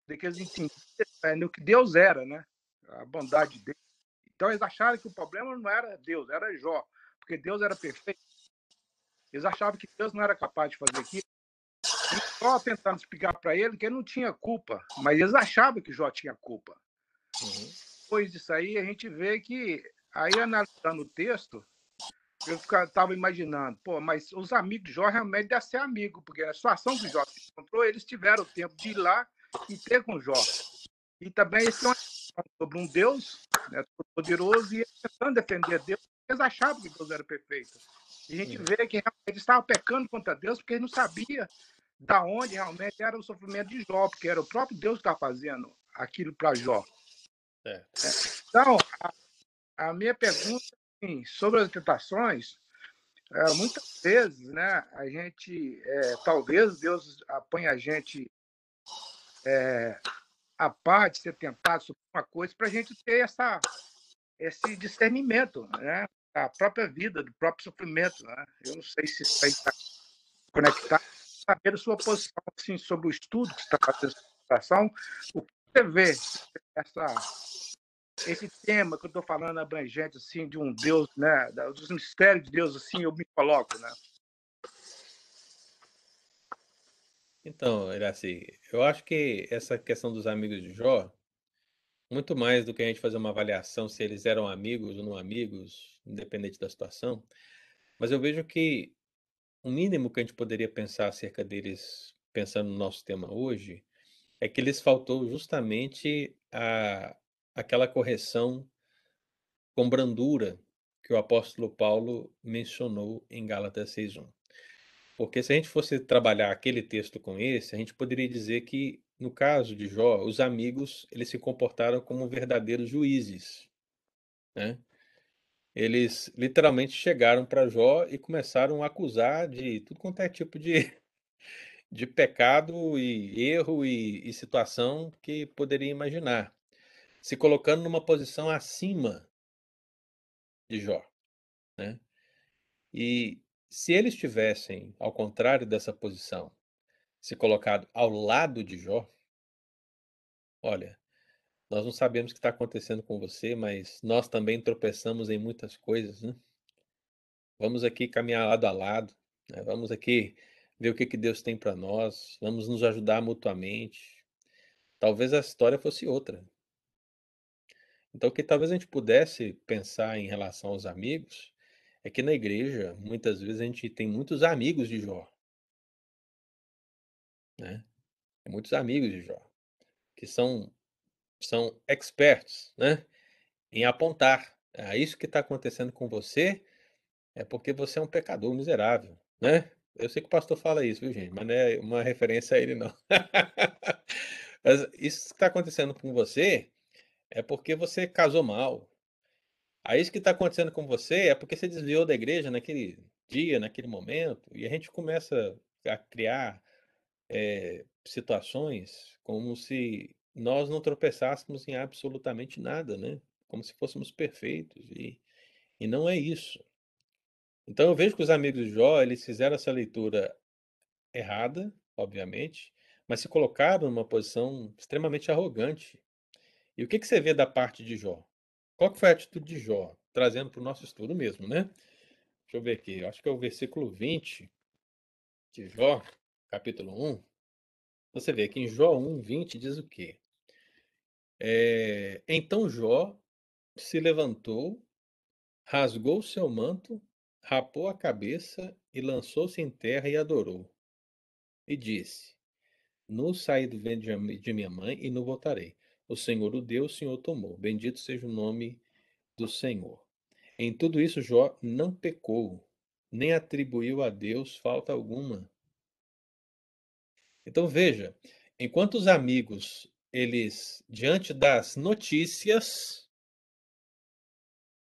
de que eles entendiam é, no que Deus era, né? a bondade de Deus. Então eles acharam que o problema não era Deus, era Jó, porque Deus era perfeito. Eles achavam que Deus não era capaz de fazer aquilo. E só tentando explicar para ele que ele não tinha culpa, mas eles achavam que Jó tinha culpa. Uhum. Depois disso aí, a gente vê que, aí analisando o texto, eu estava imaginando, pô, mas os amigos de Jó realmente devem ser amigos, porque a situação que Jó se encontrou, eles tiveram o tempo de ir lá e ter com Jó. E também eles estão sobre um Deus né, poderoso e tentando defender Deus, eles achavam que Deus era perfeito. E a gente vê que realmente eles estavam pecando contra Deus porque eles não sabiam da onde realmente era o sofrimento de Jó, porque era o próprio Deus que estava fazendo aquilo para Jó. É. Então, a, a, minha pergunta assim, sobre as tentações, é, muitas vezes, né, a gente, é, talvez Deus apanhe a gente é, a parte de ser tentado sobre uma coisa para a gente ter essa, esse discernimento, né, da própria vida, do próprio sofrimento. Né? Eu não sei se isso aí está conectado, saber a sua posição assim, sobre o estudo que você está fazendo situação, o que você vê essa esse tema que eu estou falando abrangente assim de um Deus, né, dos mistérios de Deus assim, eu me coloco, né? Então, assim, eu acho que essa questão dos amigos de Jó, muito mais do que a gente fazer uma avaliação se eles eram amigos ou não amigos, independente da situação, mas eu vejo que o mínimo que a gente poderia pensar acerca deles, pensando no nosso tema hoje, é que lhes faltou justamente a, aquela correção com brandura que o apóstolo Paulo mencionou em Gálatas 6:1. Porque se a gente fosse trabalhar aquele texto com esse, a gente poderia dizer que no caso de Jó, os amigos eles se comportaram como verdadeiros juízes, né? Eles literalmente chegaram para Jó e começaram a acusar de tudo quanto é tipo de, de pecado e erro e, e situação que poderia imaginar se colocando numa posição acima de Jó. Né? E se eles estivessem ao contrário dessa posição, se colocado ao lado de Jó, olha, nós não sabemos o que está acontecendo com você, mas nós também tropeçamos em muitas coisas, né? Vamos aqui caminhar lado a lado, né? vamos aqui ver o que, que Deus tem para nós, vamos nos ajudar mutuamente. Talvez a história fosse outra. Então, o que talvez a gente pudesse pensar em relação aos amigos é que na igreja, muitas vezes, a gente tem muitos amigos de Jó. Né? Tem muitos amigos de Jó, que são, são experts né? em apontar. Ah, isso que está acontecendo com você é porque você é um pecador miserável. Né? Eu sei que o pastor fala isso, viu, gente? Mas não é uma referência a ele, não. Mas isso que está acontecendo com você é porque você casou mal. Aí isso que está acontecendo com você é porque você desviou da igreja naquele dia, naquele momento, e a gente começa a criar é, situações como se nós não tropeçássemos em absolutamente nada, né? Como se fôssemos perfeitos, e, e não é isso. Então eu vejo que os amigos de Jó, eles fizeram essa leitura errada, obviamente, mas se colocaram numa posição extremamente arrogante. E o que, que você vê da parte de Jó? Qual que foi a atitude de Jó? Trazendo para o nosso estudo mesmo, né? Deixa eu ver aqui, eu acho que é o versículo 20 de Jó, capítulo 1. Você vê que em Jó 1, 20 diz o quê? É, então Jó se levantou, rasgou seu manto rapou a cabeça e lançou-se em terra e adorou. E disse: Nu saí do ventre de minha mãe e não voltarei. O Senhor o deu, o Senhor tomou. Bendito seja o nome do Senhor. Em tudo isso, Jó não pecou, nem atribuiu a Deus falta alguma. Então veja, enquanto os amigos, eles, diante das notícias,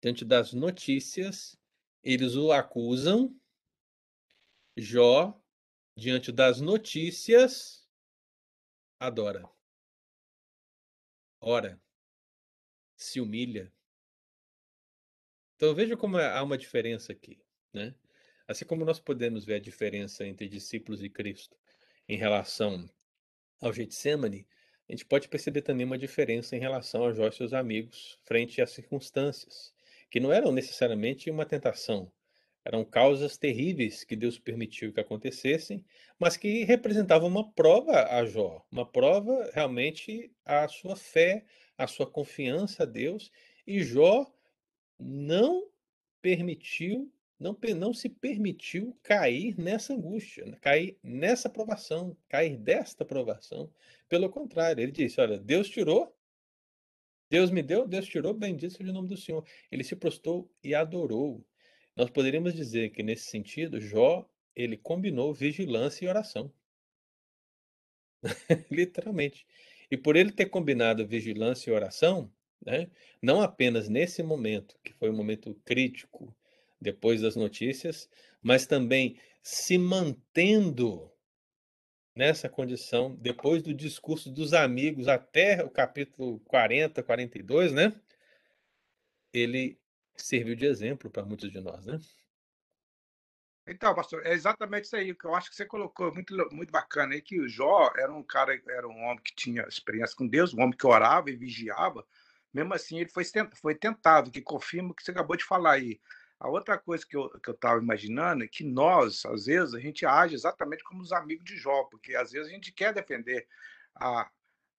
diante das notícias, eles o acusam. Jó, diante das notícias, adora. Ora. Se humilha. Então veja como há uma diferença aqui, né? Assim como nós podemos ver a diferença entre discípulos de Cristo em relação ao Getsemane, a gente pode perceber também uma diferença em relação a Jó e seus amigos frente às circunstâncias que não eram necessariamente uma tentação, eram causas terríveis que Deus permitiu que acontecessem, mas que representavam uma prova a Jó, uma prova realmente à sua fé, à sua confiança a Deus, e Jó não permitiu, não, não se permitiu cair nessa angústia, cair nessa provação, cair desta provação. Pelo contrário, ele disse: Olha, Deus tirou, Deus me deu, Deus tirou, bendito seja o nome do Senhor. Ele se prostrou e adorou. Nós poderíamos dizer que nesse sentido, Jó, ele combinou vigilância e oração. Literalmente. E por ele ter combinado vigilância e oração, né, não apenas nesse momento, que foi um momento crítico depois das notícias, mas também se mantendo nessa condição, depois do discurso dos amigos até o capítulo 40, 42, né? Ele serviu de exemplo para muitos de nós, né? Então, pastor, é exatamente isso aí que eu acho que você colocou, muito, muito bacana aí, que o Jó era um cara, era um homem que tinha experiência com Deus, um homem que orava e vigiava, mesmo assim ele foi, foi tentado, que confirma o que você acabou de falar aí. A outra coisa que eu que estava imaginando é que nós, às vezes, a gente age exatamente como os amigos de Jó, porque às vezes a gente quer defender a,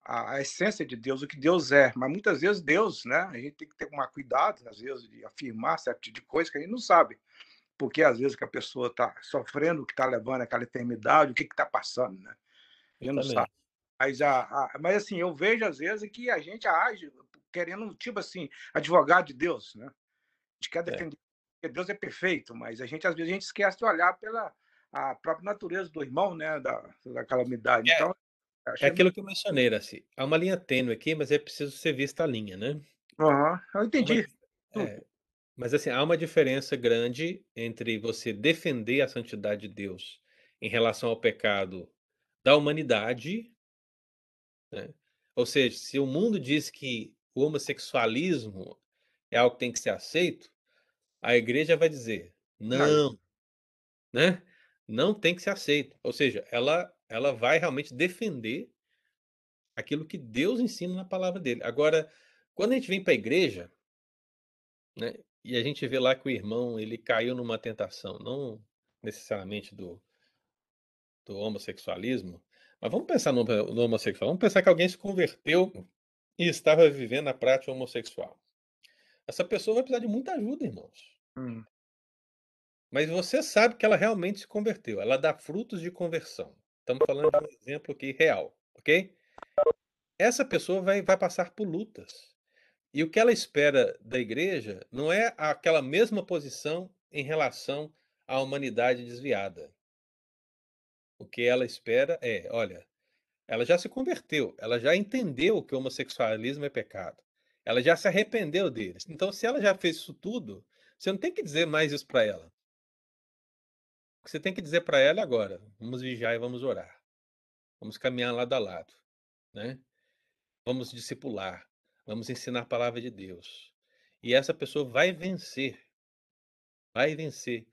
a, a, essência de Deus, o que Deus é, mas muitas vezes Deus, né? A gente tem que ter um cuidado, às vezes, de afirmar certo tipo de coisa que a gente não sabe, porque às vezes que a pessoa está sofrendo, o que está levando aquela enfermidade, o que está passando, né? A gente não sabe. Mas, a, a, mas assim, eu vejo às vezes que a gente age querendo, tipo assim, advogado de Deus, né? A gente quer é. defender porque Deus é perfeito, mas a gente às vezes a gente esquece de olhar pela a própria natureza do irmão, né, da, da calamidade. É, então, é aquilo muito... que eu mencionei, assim, há uma linha tênue aqui, mas é preciso ser vista a linha, né? Uhum, eu entendi. Uma, é, mas assim, há uma diferença grande entre você defender a santidade de Deus em relação ao pecado da humanidade, né? Ou seja, se o mundo diz que o homossexualismo é algo que tem que ser aceito, a igreja vai dizer: não, né? Não tem que ser aceito. Ou seja, ela ela vai realmente defender aquilo que Deus ensina na palavra dele. Agora, quando a gente vem para a igreja, né, e a gente vê lá que o irmão ele caiu numa tentação, não necessariamente do, do homossexualismo, mas vamos pensar no, no homossexual. Vamos pensar que alguém se converteu e estava vivendo a prática homossexual. Essa pessoa vai precisar de muita ajuda, irmãos. Hum. Mas você sabe que ela realmente se converteu. Ela dá frutos de conversão. Estamos falando de um exemplo aqui real, ok? Essa pessoa vai, vai passar por lutas. E o que ela espera da igreja não é aquela mesma posição em relação à humanidade desviada. O que ela espera é, olha, ela já se converteu, ela já entendeu que o homossexualismo é pecado. Ela já se arrependeu deles. Então, se ela já fez isso tudo, você não tem que dizer mais isso para ela. Que você tem que dizer para ela agora, vamos vigiar e vamos orar. Vamos caminhar lado a lado, né? Vamos discipular, vamos ensinar a palavra de Deus. E essa pessoa vai vencer, vai vencer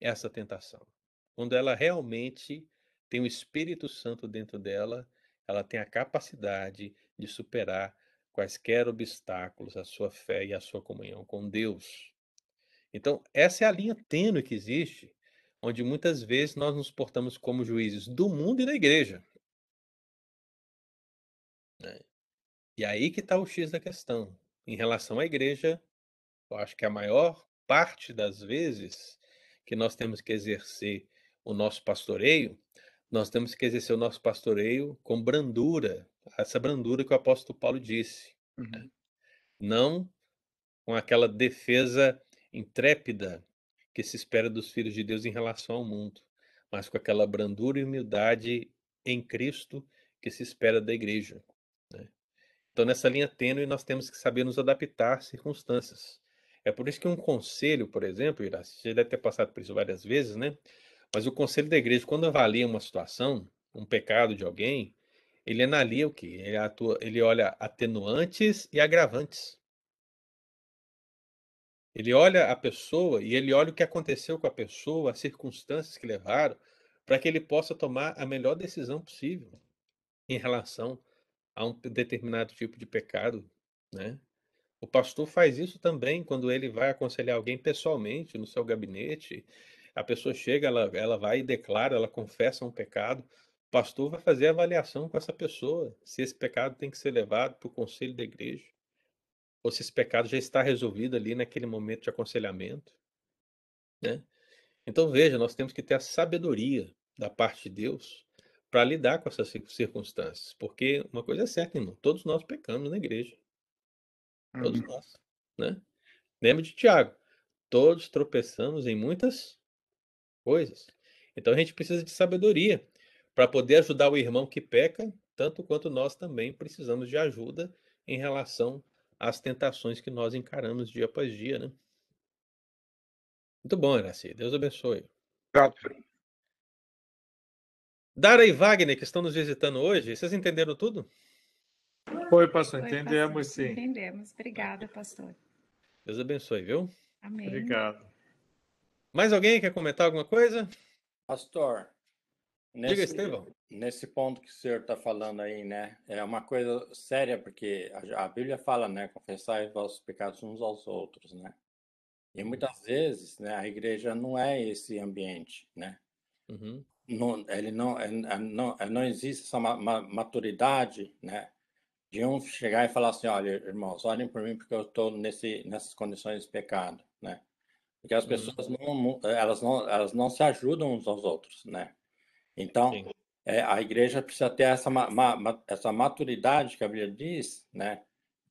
essa tentação. Quando ela realmente tem o Espírito Santo dentro dela, ela tem a capacidade de superar quaisquer obstáculos à sua fé e à sua comunhão com Deus. Então, essa é a linha tênue que existe, onde muitas vezes nós nos portamos como juízes do mundo e da igreja. Né? E aí que está o X da questão. Em relação à igreja, eu acho que a maior parte das vezes que nós temos que exercer o nosso pastoreio, nós temos que exercer o nosso pastoreio com brandura, essa brandura que o apóstolo Paulo disse. Né? Uhum. Não com aquela defesa intrépida que se espera dos filhos de Deus em relação ao mundo, mas com aquela brandura e humildade em Cristo que se espera da igreja. Né? Então, nessa linha tênue, nós temos que saber nos adaptar às circunstâncias. É por isso que um conselho, por exemplo, Iraci, você deve ter passado por isso várias vezes, né? Mas o conselho da igreja, quando avalia uma situação, um pecado de alguém, ele analia o quê? Ele, atua, ele olha atenuantes e agravantes. Ele olha a pessoa e ele olha o que aconteceu com a pessoa, as circunstâncias que levaram, para que ele possa tomar a melhor decisão possível em relação a um determinado tipo de pecado, né? O pastor faz isso também quando ele vai aconselhar alguém pessoalmente no seu gabinete. A pessoa chega, ela, ela vai e declara, ela confessa um pecado. O pastor vai fazer a avaliação com essa pessoa, se esse pecado tem que ser levado para o conselho da igreja, ou se esse pecado já está resolvido ali naquele momento de aconselhamento. Né? Então veja, nós temos que ter a sabedoria da parte de Deus para lidar com essas circunstâncias, porque uma coisa é certa, irmão, todos nós pecamos na igreja. Todos Uhum. nós, né? Lembra de Tiago, todos tropeçamos em muitas coisas. Então a gente precisa de sabedoria para poder ajudar o irmão que peca, tanto quanto nós também precisamos de ajuda em relação às tentações que nós encaramos dia após dia, né? Muito bom, Iraci. Deus abençoe. Obrigado. Dara e Wagner, que estão nos visitando hoje, vocês entenderam tudo? Oi, pastor, Oi, entendemos pastor. sim. Entendemos. Obrigada, pastor. Deus abençoe, viu? Amém. Obrigado. Mais alguém quer comentar alguma coisa? Pastor, Diga, nesse, Estevão. nesse ponto que o senhor está falando aí, né? É uma coisa séria, porque a, a Bíblia fala, né? Confessar os vossos pecados uns aos outros, né? E muitas vezes, né, a igreja não é esse ambiente, né? Uhum. Não, ele não, é- é- não, é- não existe essa ma- ma- maturidade, né? De um chegar e falar assim, olha, irmãos, olhem por mim porque eu estou nessas condições de pecado, né? Porque as Uhum. pessoas não, não- elas não, elas não se ajudam uns aos outros, né? Então, é, a igreja precisa ter essa, ma- ma- essa maturidade que a Bíblia diz, né?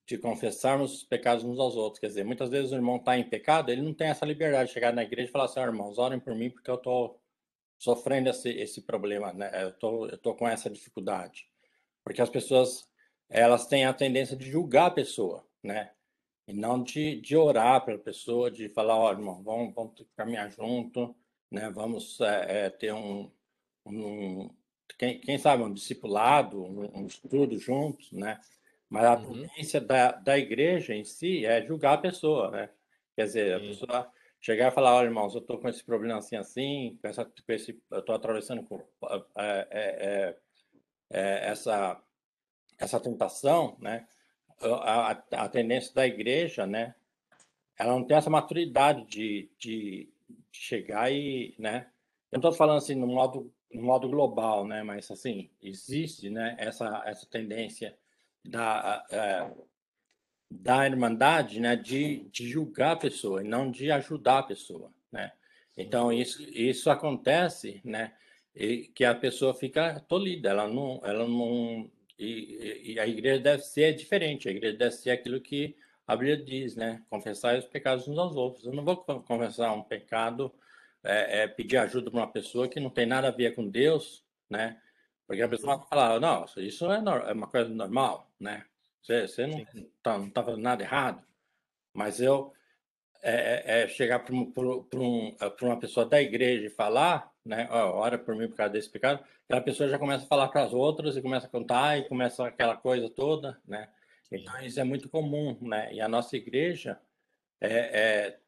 De confessarmos os pecados uns aos outros. Quer dizer, muitas vezes o irmão está em pecado, ele não tem essa liberdade de chegar na igreja e falar assim, "Ó, irmãos, orem por mim porque eu estou sofrendo esse, esse problema, né? Eu tô, eu tô com essa dificuldade. Porque as pessoas, elas têm a tendência de julgar a pessoa, né? E não de, de orar pela pessoa, de falar, ó, irmão, vamos, vamos caminhar junto, né? Vamos é, é, ter um, um quem, quem sabe, um discipulado, um, um estudo juntos, né? Mas a Uhum. tendência da, da igreja em si é julgar a pessoa, né? Quer dizer, a pessoa chegar e falar, olha, irmãos, eu estou com esse problema assim, assim, com essa, com esse, eu estou atravessando por, é, é, é, é, essa, essa tentação, né? A, a, a, tendência da igreja, né? Ela não tem essa maturidade de, de, de chegar e, né? Eu não estou falando assim no modo, no modo global, né? Mas assim existe, né? Essa essa tendência da é, da irmandade, né? De, de julgar a pessoa e não de ajudar a pessoa, né? Então isso isso acontece, né? E que a pessoa fica tolhida, ela não ela não e, e, a igreja deve ser diferente, a igreja deve ser aquilo que a Bíblia diz, né? Confessar os pecados uns aos outros. Eu não vou confessar um pecado, é, é, pedir ajuda para uma pessoa que não tem nada a ver com Deus, né? Porque a pessoa vai falar, não, isso é, é uma coisa normal, né? Você, você não está não tá fazendo nada errado. Mas eu é, é, é chegar para um, um, uma pessoa da igreja e falar, né? Ó, ora por mim por causa desse pecado, aquela pessoa já começa a falar para as outras e começa a contar e começa aquela coisa toda, né? Então isso é muito comum, né? E a nossa igreja é, é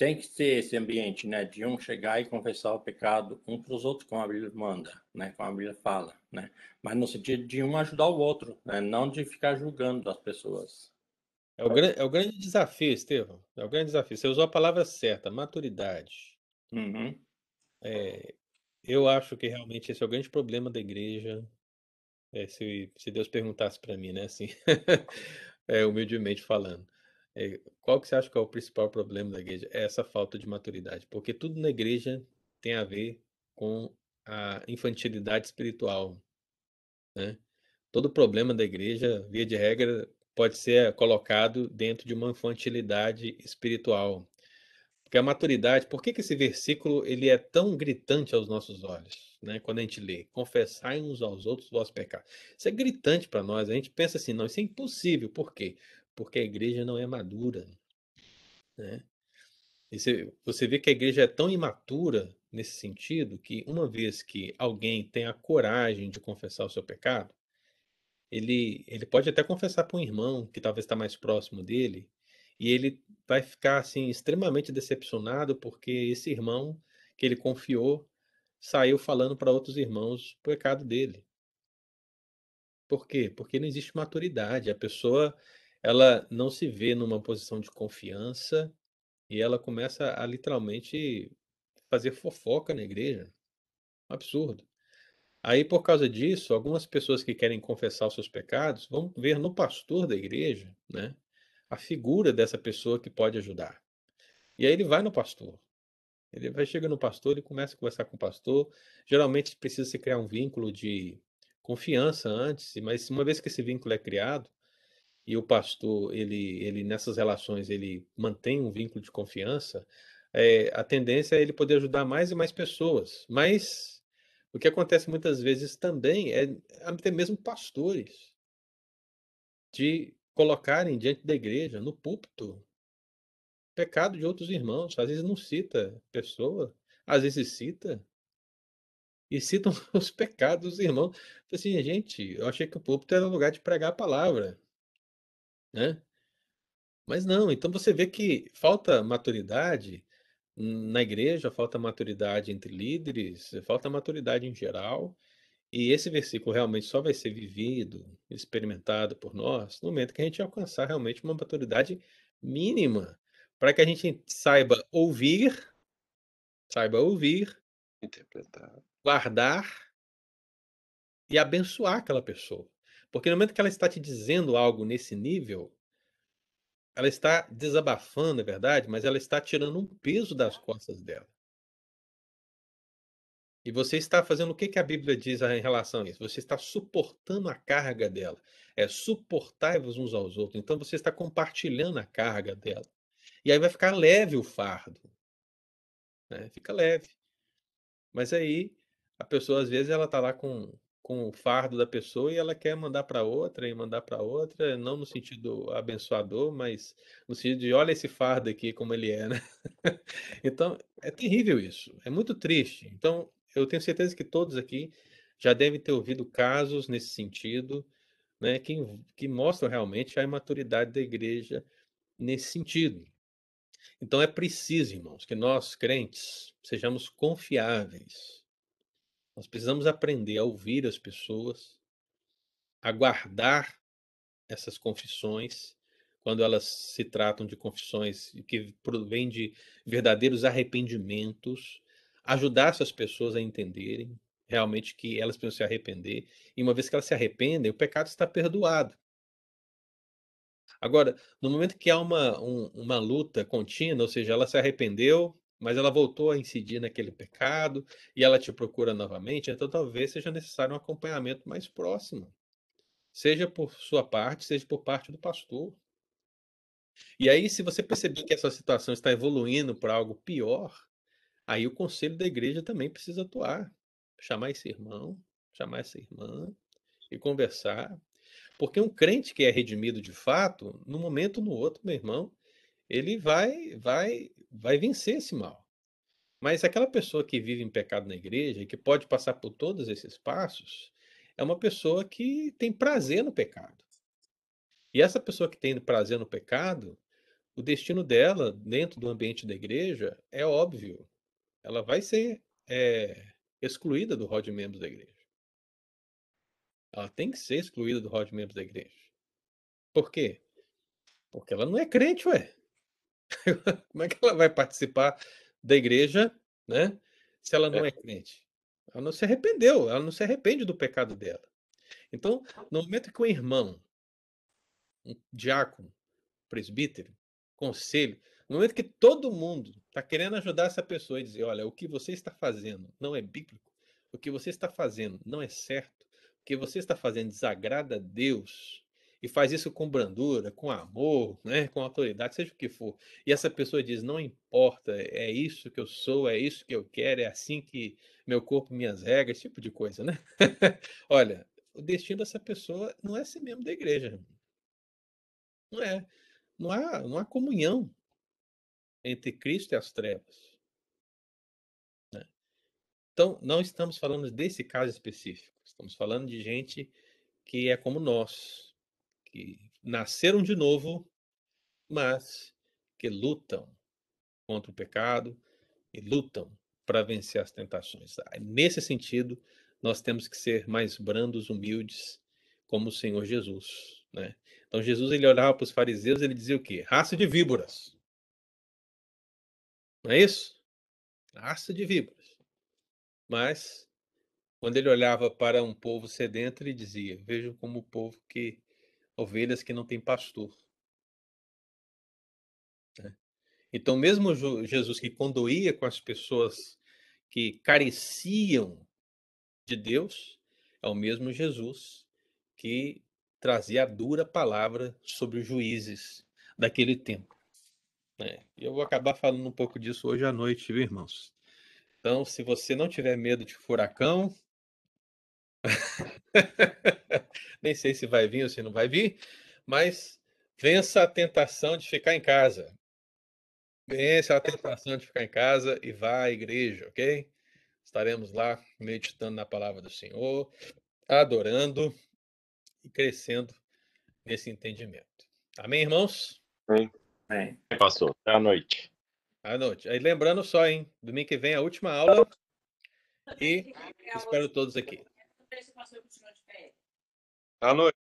tem que ter esse ambiente, né? De um chegar e confessar o pecado um para os outros, como a Bíblia manda, né? Como a Bíblia fala, né? Mas no sentido de um ajudar o outro, né? Não de ficar julgando as pessoas. É o, grande, é o grande desafio, Estevão. É o grande desafio. Você usou a palavra certa, maturidade. Uhum. É, eu acho que realmente esse é o grande problema da igreja. É, se, se Deus perguntasse para mim, né, assim, é, humildemente falando, qual que você acha que é o principal problema da igreja? É essa falta de maturidade, porque tudo na igreja tem a ver com a infantilidade espiritual, né? Todo problema da igreja, via de regra, pode ser colocado dentro de uma infantilidade espiritual. Porque a maturidade, por que, que esse versículo ele é tão gritante aos nossos olhos, né? Quando a gente lê, confessai uns aos outros os vossos pecados. Isso é gritante para nós. A gente pensa assim, não, isso é impossível. Por quê? Porque a igreja não é madura, né? Você, você vê que a igreja é tão imatura nesse sentido que uma vez que alguém tem a coragem de confessar o seu pecado, ele, ele pode até confessar para um irmão que talvez está mais próximo dele, e ele vai ficar assim extremamente decepcionado porque esse irmão que ele confiou saiu falando para outros irmãos o pecado dele. Por quê? Porque não existe maturidade. A pessoa ela não se vê numa posição de confiança e ela começa a literalmente fazer fofoca na igreja. Um absurdo. Aí, por causa disso, algumas pessoas que querem confessar os seus pecados vão ver no pastor da igreja, né, a figura dessa pessoa que pode ajudar. E aí ele vai no pastor. Ele vai chega no pastor e começa a conversar com o pastor. Geralmente precisa se criar um vínculo de confiança antes, mas uma vez que esse vínculo é criado e o pastor ele ele nessas relações ele mantém um vínculo de confiança, é, a tendência é ele poder ajudar mais e mais pessoas. Mas o que acontece muitas vezes também é até mesmo pastores de colocarem diante da igreja, no púlpito, pecado de outros irmãos. Às vezes não cita pessoa, às vezes cita. E citam os pecados dos irmãos. Assim, gente, eu achei que o púlpito era o lugar de pregar a palavra. Né? Mas não, então você vê que falta maturidade na igreja, falta maturidade entre líderes, falta maturidade em geral. E esse versículo realmente só vai ser vivido, experimentado por nós, no momento que a gente alcançar realmente uma maturidade mínima, para que a gente saiba ouvir, saiba ouvir, interpretar, guardar e abençoar aquela pessoa. Porque no momento que ela está te dizendo algo nesse nível, ela está desabafando, é verdade, mas ela está tirando um peso das costas dela. E você está fazendo o que, que a Bíblia diz em relação a isso? Você está suportando a carga dela. É suportai-vos uns aos outros. Então você está compartilhando a carga dela. E aí vai ficar leve o fardo. Né? Fica leve. Mas aí a pessoa, às vezes, ela está lá com, com o fardo da pessoa e ela quer mandar para outra e mandar para outra, não no sentido abençoador, mas no sentido de olha esse fardo aqui como ele é, né? então, é terrível isso. É muito triste. Então, eu tenho certeza que todos aqui já devem ter ouvido casos nesse sentido, né, que, que mostram realmente a imaturidade da igreja nesse sentido. Então é preciso, irmãos, que nós, crentes, sejamos confiáveis. Nós precisamos aprender a ouvir as pessoas, a guardar essas confissões, quando elas se tratam de confissões que provêm de verdadeiros arrependimentos, ajudar essas pessoas a entenderem realmente que elas precisam se arrepender, e uma vez que elas se arrependem, o pecado está perdoado. Agora, no momento que há uma, um, uma luta contínua, ou seja, ela se arrependeu, mas ela voltou a incidir naquele pecado e ela te procura novamente, então talvez seja necessário um acompanhamento mais próximo, seja por sua parte, seja por parte do pastor. E aí, se você perceber que essa situação está evoluindo para algo pior, aí o conselho da igreja também precisa atuar, chamar esse irmão, chamar essa irmã e conversar, porque um crente que é redimido de fato, no momento ou no outro, meu irmão, ele vai vai vai vencer esse mal. Mas aquela pessoa que vive em pecado na igreja, que pode passar por todos esses passos, é uma pessoa que tem prazer no pecado. E essa pessoa que tem prazer no pecado, o destino dela, dentro do ambiente da igreja, é óbvio. Ela vai ser é, excluída do rol de membros da igreja. Ela tem que ser excluída do rol de membros da igreja. Por quê? Porque ela não é crente, ué. Como é que ela vai participar da igreja, né? Se ela não é. é crente? Ela não se arrependeu, ela não se arrepende do pecado dela. Então, no momento que o irmão, um diácono, um presbítero, conselho, no momento que todo mundo está querendo ajudar essa pessoa e dizer, olha, o que você está fazendo não é bíblico, o que você está fazendo não é certo, o que você está fazendo desagrada a Deus, e faz isso com brandura, com amor, né, com autoridade, seja o que for. E essa pessoa diz: não importa, é isso que eu sou, é isso que eu quero, é assim que meu corpo, minhas regras, esse tipo de coisa, né? Olha, o destino dessa pessoa não é ser membro da igreja. Não é. Não há, não há comunhão entre Cristo e as trevas. Né? Então, não estamos falando desse caso específico. Estamos falando de gente que é como nós, que nasceram de novo, mas que lutam contra o pecado e lutam para vencer as tentações. Nesse sentido, nós temos que ser mais brandos, humildes, como o Senhor Jesus. Né? Então, Jesus ele olhava para os fariseus ele dizia o quê? Raça de víboras. Não é isso? Raça de víboras. Mas, quando ele olhava para um povo sedento, ele dizia: Vejam como o povo que ovelhas que não têm pastor. Né? Então, mesmo Jesus que condoía com as pessoas que careciam de Deus, é o mesmo Jesus que trazia a dura palavra sobre os juízes daquele tempo. Né? E eu vou acabar falando um pouco disso hoje à noite, viu, irmãos? Então, se você não tiver medo de furacão, Nem sei se vai vir ou se não vai vir, mas vença a tentação de ficar em casa. Vença a tentação de ficar em casa e vá à igreja, ok? Estaremos lá meditando na palavra do Senhor, adorando e crescendo nesse entendimento. Amém, irmãos? Amém. Amém. Passou. Até a noite. À noite. Aí lembrando só, hein? Domingo que vem a última aula. E espero todos aqui. Boa noite.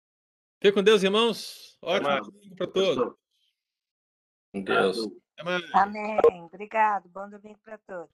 Fique com Deus, irmãos. Ótimo domingo para todos. Com Deus. Amém. Obrigado. Bom domingo para todos.